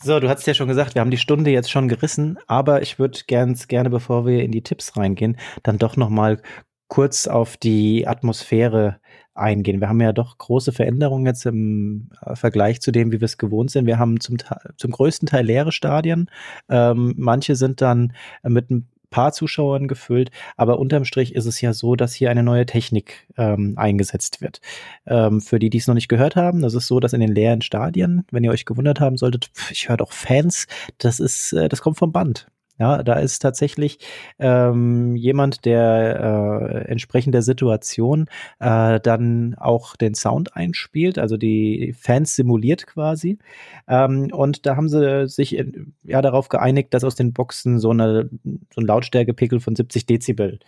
so, du hast ja schon gesagt, wir haben die Stunde jetzt schon gerissen, aber ich würde ganz gerne, bevor wir in die Tipps reingehen, dann doch noch mal kurz auf die Atmosphäre eingehen. Wir haben ja doch große Veränderungen jetzt im äh, Vergleich zu dem, wie wir es gewohnt sind. Wir haben zum, zum größten Teil leere Stadien. Ähm, manche sind dann mit ein paar Zuschauern gefüllt, aber unterm Strich ist es ja so, dass hier eine neue Technik ähm, eingesetzt wird. Ähm, für die, die es noch nicht gehört haben, das ist so, dass in den leeren Stadien, wenn ihr euch gewundert haben solltet, pf, ich höre doch Fans, das ist, äh, das kommt vom Band. Ja, da ist tatsächlich ähm, jemand, der äh, entsprechend der Situation äh, dann auch den Sound einspielt, also die Fans simuliert quasi. Ähm, und da haben sie sich in, ja darauf geeinigt, dass aus den Boxen so, eine, so ein Lautstärkepegel von 70 Dezibel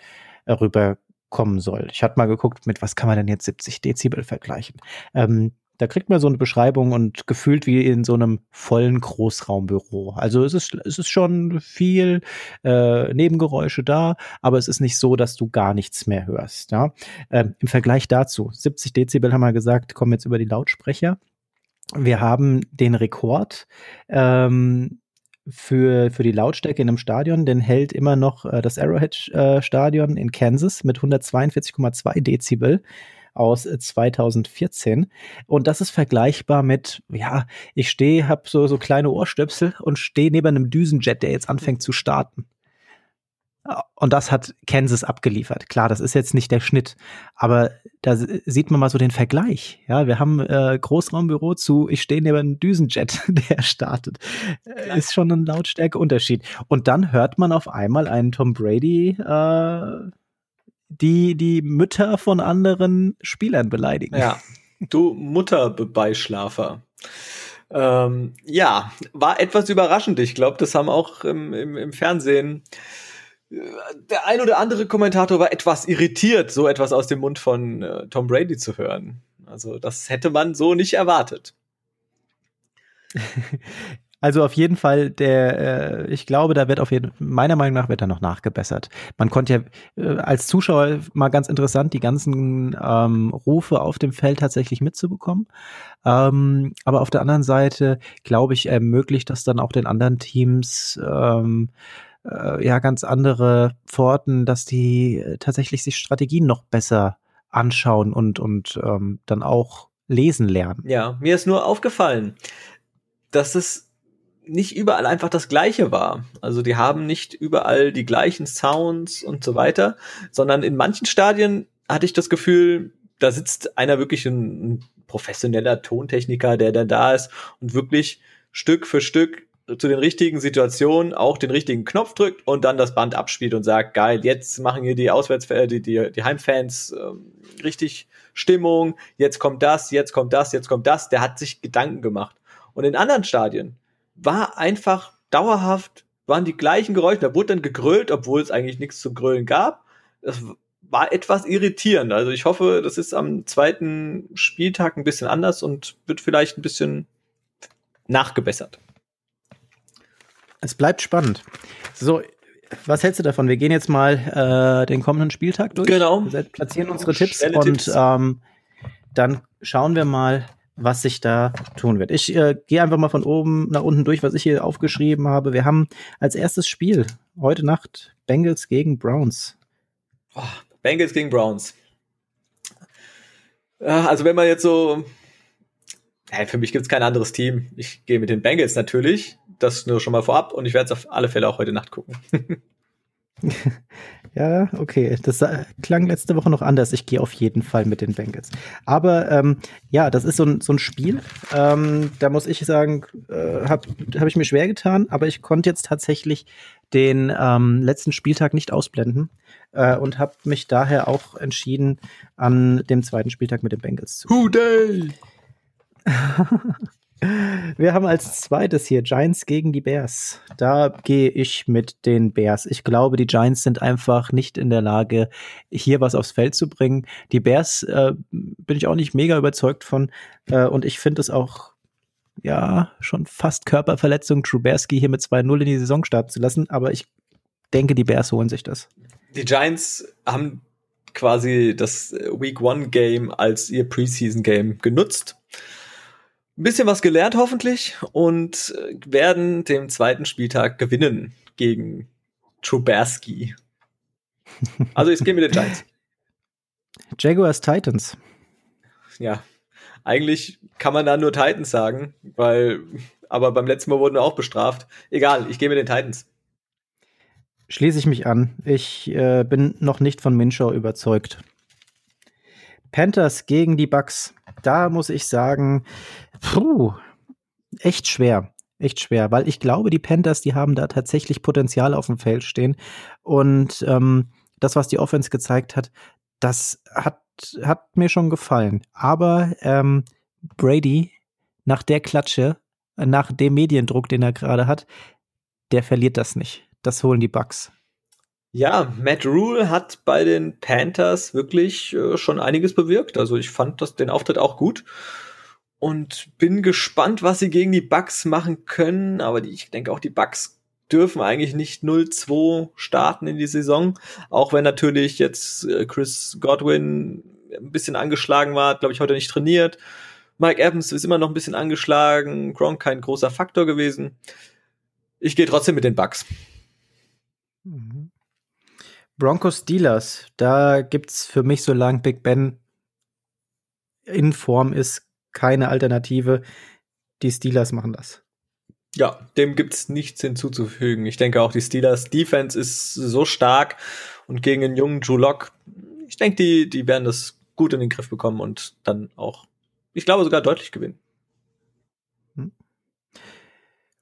äh, rüberkommen soll. Ich hatte mal geguckt, mit was kann man denn jetzt 70 Dezibel vergleichen? Ähm, da kriegt man so eine Beschreibung und gefühlt wie in so einem vollen Großraumbüro. Also es ist, es ist schon viel äh, Nebengeräusche da, aber es ist nicht so, dass du gar nichts mehr hörst. Ja? Ähm, Im Vergleich dazu, 70 Dezibel haben wir gesagt, kommen jetzt über die Lautsprecher. Wir haben den Rekord ähm, für, für die Lautstärke in einem Stadion, den hält immer noch äh, das Arrowhead äh, in Kansas mit 142,2 Dezibel aus 2014. Äh, und das ist vergleichbar mit, ja, ich stehe, habe so, so kleine Ohrstöpsel und stehe neben einem Düsenjet, der jetzt anfängt zu starten. Und das hat Kansas abgeliefert. Klar, das ist jetzt nicht der Schnitt, aber da sieht man mal so den Vergleich. Ja, wir haben äh, Großraumbüro zu, ich stehe neben einem Düsenjet, der startet. Klar. Ist schon ein Lautstärkeunterschied. Und dann hört man auf einmal einen Tom Brady äh, die die Mütter von anderen Spielern beleidigen. Ja, du Mutterbeischlafer. Ähm, ja, war etwas überraschend. Ich glaube, das haben auch im, im, im Fernsehen äh, der ein oder andere Kommentator war etwas irritiert, so etwas aus dem Mund von äh, Tom Brady zu hören. Also das hätte man so nicht erwartet. Also auf jeden Fall, der, äh, ich glaube, da wird auf jeden meiner Meinung nach wird da noch nachgebessert. Man konnte ja äh, als Zuschauer mal ganz interessant die ganzen ähm, Rufe auf dem Feld tatsächlich mitzubekommen. Ähm, aber auf der anderen Seite, glaube ich, ermöglicht das dann auch den anderen Teams ähm, äh, ja ganz andere Pforten, dass die tatsächlich sich Strategien noch besser anschauen und, und ähm, dann auch lesen lernen. Ja, mir ist nur aufgefallen, dass es nicht überall einfach das Gleiche war. Also die haben nicht überall die gleichen Sounds und so weiter, sondern in manchen Stadien hatte ich das Gefühl, da sitzt einer wirklich ein, ein professioneller Tontechniker, der dann da ist und wirklich Stück für Stück zu den richtigen Situationen auch den richtigen Knopf drückt und dann das Band abspielt und sagt, geil, jetzt machen hier die Auswärts äh, die, die, die Heimfans ähm, richtig Stimmung, jetzt kommt das, jetzt kommt das, jetzt kommt das. Der hat sich Gedanken gemacht. Und in anderen Stadien war einfach dauerhaft, waren die gleichen Geräusche. Da wurde dann gegrölt, obwohl es eigentlich nichts zu grölen gab. Das war etwas irritierend. Also ich hoffe, das ist am zweiten Spieltag ein bisschen anders und wird vielleicht ein bisschen nachgebessert. Es bleibt spannend. So, was hältst du davon? Wir gehen jetzt mal äh, den kommenden Spieltag durch. Genau. Wir platzieren unsere Tipps Schnelle und Tipps. Ähm, dann schauen wir mal, was sich da tun wird. Ich äh, gehe einfach mal von oben nach unten durch, was ich hier aufgeschrieben habe. Wir haben als erstes Spiel heute Nacht Bengals gegen Browns. Oh, Bengals gegen Browns. Also wenn man jetzt so, hey, für mich gibt es kein anderes Team. Ich gehe mit den Bengals natürlich. Das nur schon mal vorab und ich werde es auf alle Fälle auch heute Nacht gucken. Ja, okay. Das klang letzte Woche noch anders. Ich gehe auf jeden Fall mit den Bengals. Aber ähm, ja, das ist so ein, so ein Spiel. Ähm, da muss ich sagen, äh, habe hab ich mir schwer getan, aber ich konnte jetzt tatsächlich den ähm, letzten Spieltag nicht ausblenden äh, und habe mich daher auch entschieden, an dem zweiten Spieltag mit den Bengals zu. Who day? Wir haben als zweites hier Giants gegen die Bears. Da gehe ich mit den Bears. Ich glaube, die Giants sind einfach nicht in der Lage, hier was aufs Feld zu bringen. Die Bears äh, bin ich auch nicht mega überzeugt von. Äh, und ich finde es auch, ja, schon fast Körperverletzung, Truberski hier mit 2-0 in die Saison starten zu lassen. Aber ich denke, die Bears holen sich das. Die Giants haben quasi das Week One Game als ihr Preseason Game genutzt ein bisschen was gelernt hoffentlich und äh, werden den zweiten Spieltag gewinnen gegen Truberski. Also ich gehe mit den Giants. Jaguars Titans. Ja, eigentlich kann man da nur Titans sagen, weil, aber beim letzten Mal wurden wir auch bestraft. Egal, ich gehe mit den Titans. Schließe ich mich an. Ich äh, bin noch nicht von Minshaw überzeugt. Panthers gegen die Bucks. Da muss ich sagen, puh, echt schwer. Echt schwer, weil ich glaube, die Panthers, die haben da tatsächlich Potenzial auf dem Feld stehen. Und ähm, das, was die Offense gezeigt hat, das hat, hat mir schon gefallen. Aber ähm, Brady, nach der Klatsche, nach dem Mediendruck, den er gerade hat, der verliert das nicht. Das holen die Bucks. Ja, Matt Rule hat bei den Panthers wirklich äh, schon einiges bewirkt. Also ich fand das, den Auftritt auch gut und bin gespannt, was sie gegen die Bucks machen können. Aber die, ich denke auch, die Bucks dürfen eigentlich nicht 0-2 starten in die Saison. Auch wenn natürlich jetzt äh, Chris Godwin ein bisschen angeschlagen war, glaube ich, heute nicht trainiert. Mike Evans ist immer noch ein bisschen angeschlagen. Gronk kein großer Faktor gewesen. Ich gehe trotzdem mit den Bucks. Mhm. Broncos Steelers, da gibt's für mich, solange Big Ben in Form ist, keine Alternative. Die Steelers machen das. Ja, dem gibt's nichts hinzuzufügen. Ich denke auch, die Steelers Defense ist so stark und gegen den jungen Drew Lock, ich denke, die, die werden das gut in den Griff bekommen und dann auch, ich glaube, sogar deutlich gewinnen.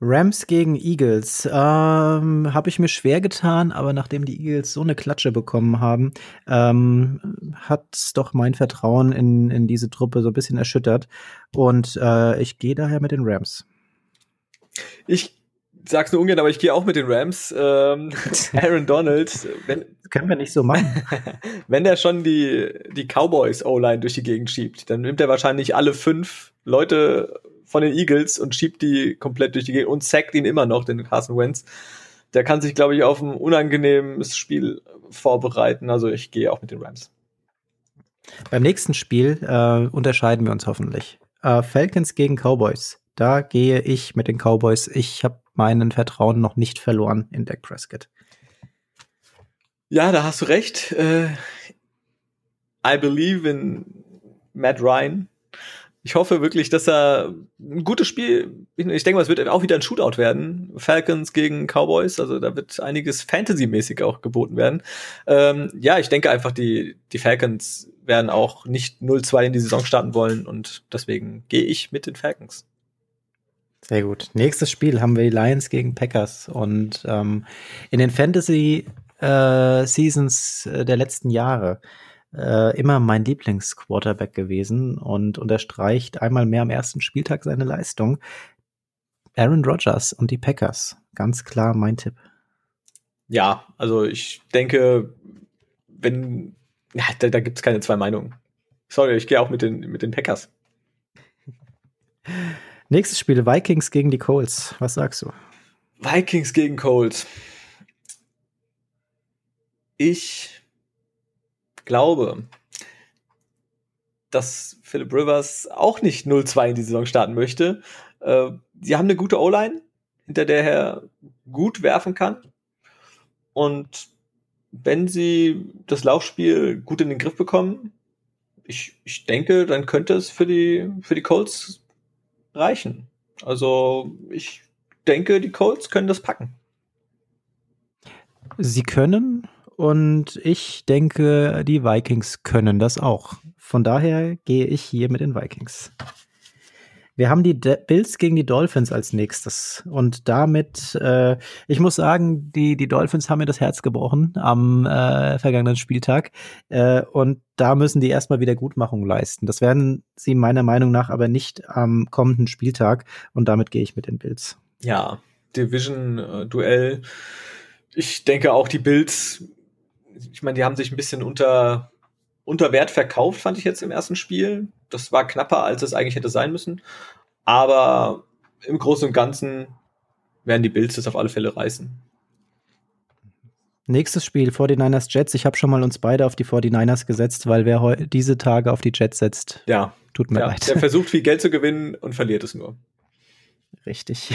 Rams gegen Eagles. Ähm, habe ich mir schwer getan, aber nachdem die Eagles so eine Klatsche bekommen haben, ähm, hat doch mein Vertrauen in, in diese Truppe so ein bisschen erschüttert. Und äh, ich gehe daher mit den Rams. Ich sag's nur ungern, aber ich gehe auch mit den Rams. Ähm, Aaron Donald, wenn, können wir nicht so machen. wenn der schon die, die Cowboys O-Line durch die Gegend schiebt, dann nimmt er wahrscheinlich alle fünf Leute von den Eagles und schiebt die komplett durch die Gegend und sackt ihn immer noch, den Carson Wentz. Der kann sich, glaube ich, auf ein unangenehmes Spiel vorbereiten. Also ich gehe auch mit den Rams. Beim nächsten Spiel äh, unterscheiden wir uns hoffentlich. Äh, Falcons gegen Cowboys. Da gehe ich mit den Cowboys. Ich habe meinen Vertrauen noch nicht verloren in Dak Prescott. Ja, da hast du recht. Äh, I believe in Matt Ryan. Ich hoffe wirklich, dass er ein gutes Spiel, ich denke mal, es wird auch wieder ein Shootout werden. Falcons gegen Cowboys, also da wird einiges Fantasy-mäßig auch geboten werden. Ähm, ja, ich denke einfach, die, die Falcons werden auch nicht 0-2 in die Saison starten wollen und deswegen gehe ich mit den Falcons. Sehr gut. Nächstes Spiel haben wir die Lions gegen Packers. Und ähm, in den Fantasy äh, Seasons äh, der letzten Jahre äh, immer mein Lieblingsquarterback gewesen und unterstreicht einmal mehr am ersten Spieltag seine Leistung. Aaron Rodgers und die Packers. Ganz klar mein Tipp. Ja, also ich denke, wenn, ja, da, da gibt es keine zwei Meinungen. Sorry, ich gehe auch mit den, mit den Packers. Nächstes Spiel, Vikings gegen die Colts. Was sagst du? Vikings gegen Colts. Ich glaube, dass Philip Rivers auch nicht 0-2 in die Saison starten möchte. Äh, sie haben eine gute O-Line, hinter der er gut werfen kann. Und wenn sie das Laufspiel gut in den Griff bekommen, ich, ich denke, dann könnte es für die, für die Colts reichen. Also ich denke, die Colts können das packen. Sie können und ich denke, die Vikings können das auch. Von daher gehe ich hier mit den Vikings. Wir haben die De Bills gegen die Dolphins als nächstes. Und damit, äh, ich muss sagen, die, die Dolphins haben mir das Herz gebrochen am äh, vergangenen Spieltag. Äh, und da müssen die erstmal wieder Gutmachung leisten. Das werden sie meiner Meinung nach aber nicht am kommenden Spieltag. Und damit gehe ich mit den Bills. Ja, Division-Duell. Ich denke auch die Bills, ich meine, die haben sich ein bisschen unter unter Wert verkauft, fand ich jetzt im ersten Spiel. Das war knapper, als es eigentlich hätte sein müssen. Aber im Großen und Ganzen werden die Bills das auf alle Fälle reißen. Nächstes Spiel, 49ers Jets. Ich habe schon mal uns beide auf die 49ers gesetzt, weil wer diese Tage auf die Jets setzt, ja. tut mir ja, leid. Der versucht viel Geld zu gewinnen und verliert es nur. Richtig.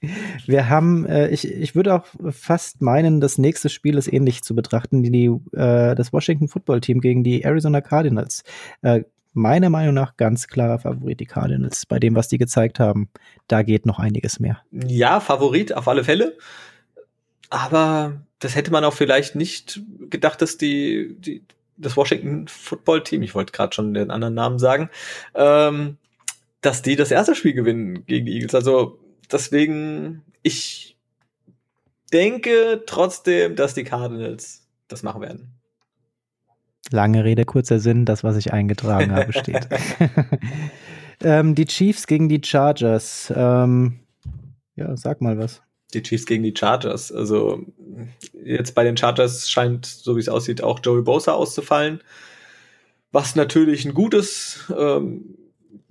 Wir haben, äh, ich, ich würde auch fast meinen, das nächste Spiel ist ähnlich zu betrachten, die, äh, das Washington Football Team gegen die Arizona Cardinals. Äh, meiner Meinung nach ganz klarer Favorit, die Cardinals, bei dem, was die gezeigt haben. Da geht noch einiges mehr. Ja, Favorit auf alle Fälle. Aber das hätte man auch vielleicht nicht gedacht, dass die, die das Washington Football Team, ich wollte gerade schon den anderen Namen sagen, ähm, dass die das erste Spiel gewinnen gegen die Eagles. Also deswegen, ich denke trotzdem, dass die Cardinals das machen werden. Lange Rede, kurzer Sinn, das, was ich eingetragen habe, steht. ähm, die Chiefs gegen die Chargers. Ähm, ja, sag mal was. Die Chiefs gegen die Chargers. Also jetzt bei den Chargers scheint, so wie es aussieht, auch Joey Bosa auszufallen. Was natürlich ein gutes, ähm,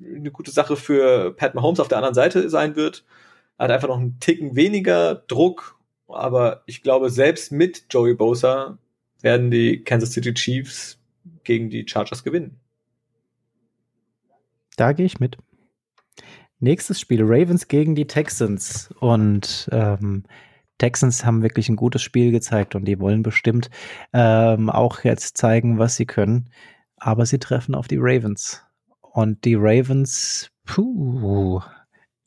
eine gute Sache für Pat Mahomes auf der anderen Seite sein wird. Er hat einfach noch einen Ticken weniger Druck, aber ich glaube, selbst mit Joey Bosa werden die Kansas City Chiefs gegen die Chargers gewinnen. Da gehe ich mit. Nächstes Spiel, Ravens gegen die Texans. Und ähm, Texans haben wirklich ein gutes Spiel gezeigt und die wollen bestimmt ähm, auch jetzt zeigen, was sie können. Aber sie treffen auf die Ravens. Und die Ravens, puh,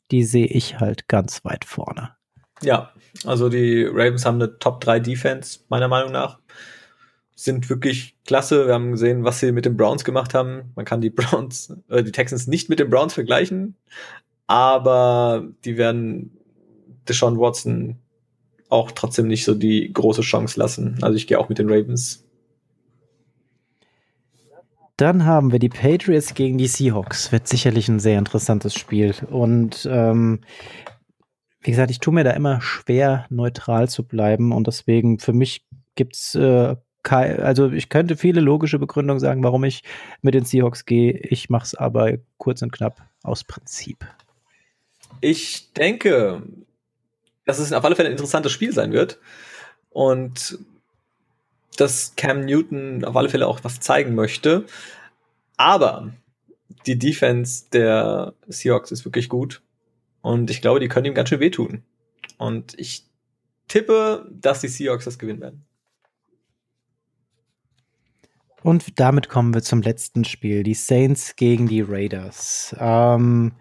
die sehe ich halt ganz weit vorne. Ja, also die Ravens haben eine Top 3 Defense, meiner Meinung nach. Sind wirklich klasse. Wir haben gesehen, was sie mit den Browns gemacht haben. Man kann die Browns, äh, die Texans nicht mit den Browns vergleichen, aber die werden Deshaun Watson auch trotzdem nicht so die große Chance lassen. Also ich gehe auch mit den Ravens. Dann haben wir die Patriots gegen die Seahawks. Wird sicherlich ein sehr interessantes Spiel. Und ähm, wie gesagt, ich tue mir da immer schwer, neutral zu bleiben. Und deswegen, für mich gibt's äh, also ich könnte viele logische Begründungen sagen, warum ich mit den Seahawks gehe. Ich mache es aber kurz und knapp aus Prinzip. Ich denke, dass es auf alle Fälle ein interessantes Spiel sein wird. Und dass Cam Newton auf alle Fälle auch was zeigen möchte. Aber die Defense der Seahawks ist wirklich gut. Und ich glaube, die können ihm ganz schön wehtun. Und ich tippe, dass die Seahawks das gewinnen werden. Und damit kommen wir zum letzten Spiel. Die Saints gegen die Raiders. Ähm,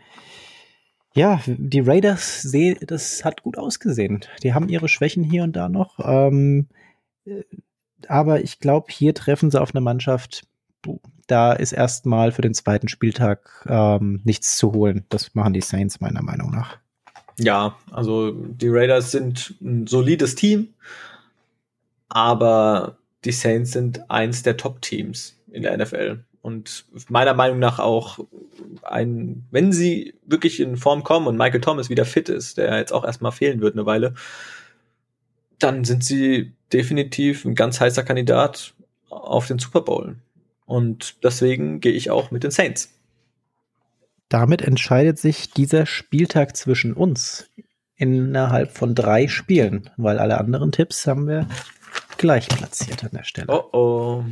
ja, die Raiders, das hat gut ausgesehen. Die haben ihre Schwächen hier und da noch. Ähm, äh, aber ich glaube, hier treffen sie auf eine Mannschaft, da ist erstmal für den zweiten Spieltag ähm, nichts zu holen. Das machen die Saints meiner Meinung nach. Ja, also die Raiders sind ein solides Team, aber die Saints sind eins der Top-Teams in der NFL. Und meiner Meinung nach auch ein, wenn sie wirklich in Form kommen und Michael Thomas wieder fit ist, der jetzt auch erstmal fehlen wird eine Weile, dann sind sie definitiv ein ganz heißer Kandidat auf den Super Bowl. Und deswegen gehe ich auch mit den Saints. Damit entscheidet sich dieser Spieltag zwischen uns innerhalb von drei Spielen, weil alle anderen Tipps haben wir gleich platziert an der Stelle. Oh oh.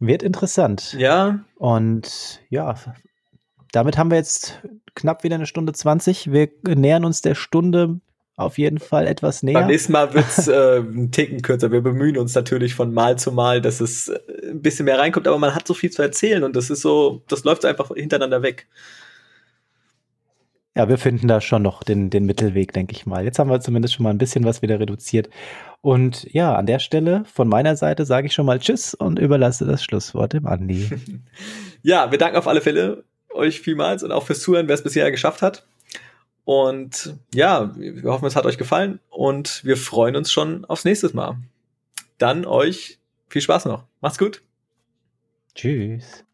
Wird interessant. Ja. Und ja, damit haben wir jetzt knapp wieder eine Stunde 20. Wir nähern uns der Stunde auf jeden Fall etwas näher. Beim nächsten Mal wird es äh, ein Ticken kürzer. Wir bemühen uns natürlich von Mal zu Mal, dass es äh, ein bisschen mehr reinkommt, aber man hat so viel zu erzählen und das ist so, das läuft einfach hintereinander weg. Ja, wir finden da schon noch den, den Mittelweg, denke ich mal. Jetzt haben wir zumindest schon mal ein bisschen was wieder reduziert. Und ja, an der Stelle von meiner Seite sage ich schon mal Tschüss und überlasse das Schlusswort dem Andi. ja, wir danken auf alle Fälle euch vielmals und auch fürs Zuhören, wer es bisher geschafft hat. Und ja, wir hoffen, es hat euch gefallen und wir freuen uns schon aufs nächste Mal. Dann euch viel Spaß noch. Macht's gut. Tschüss.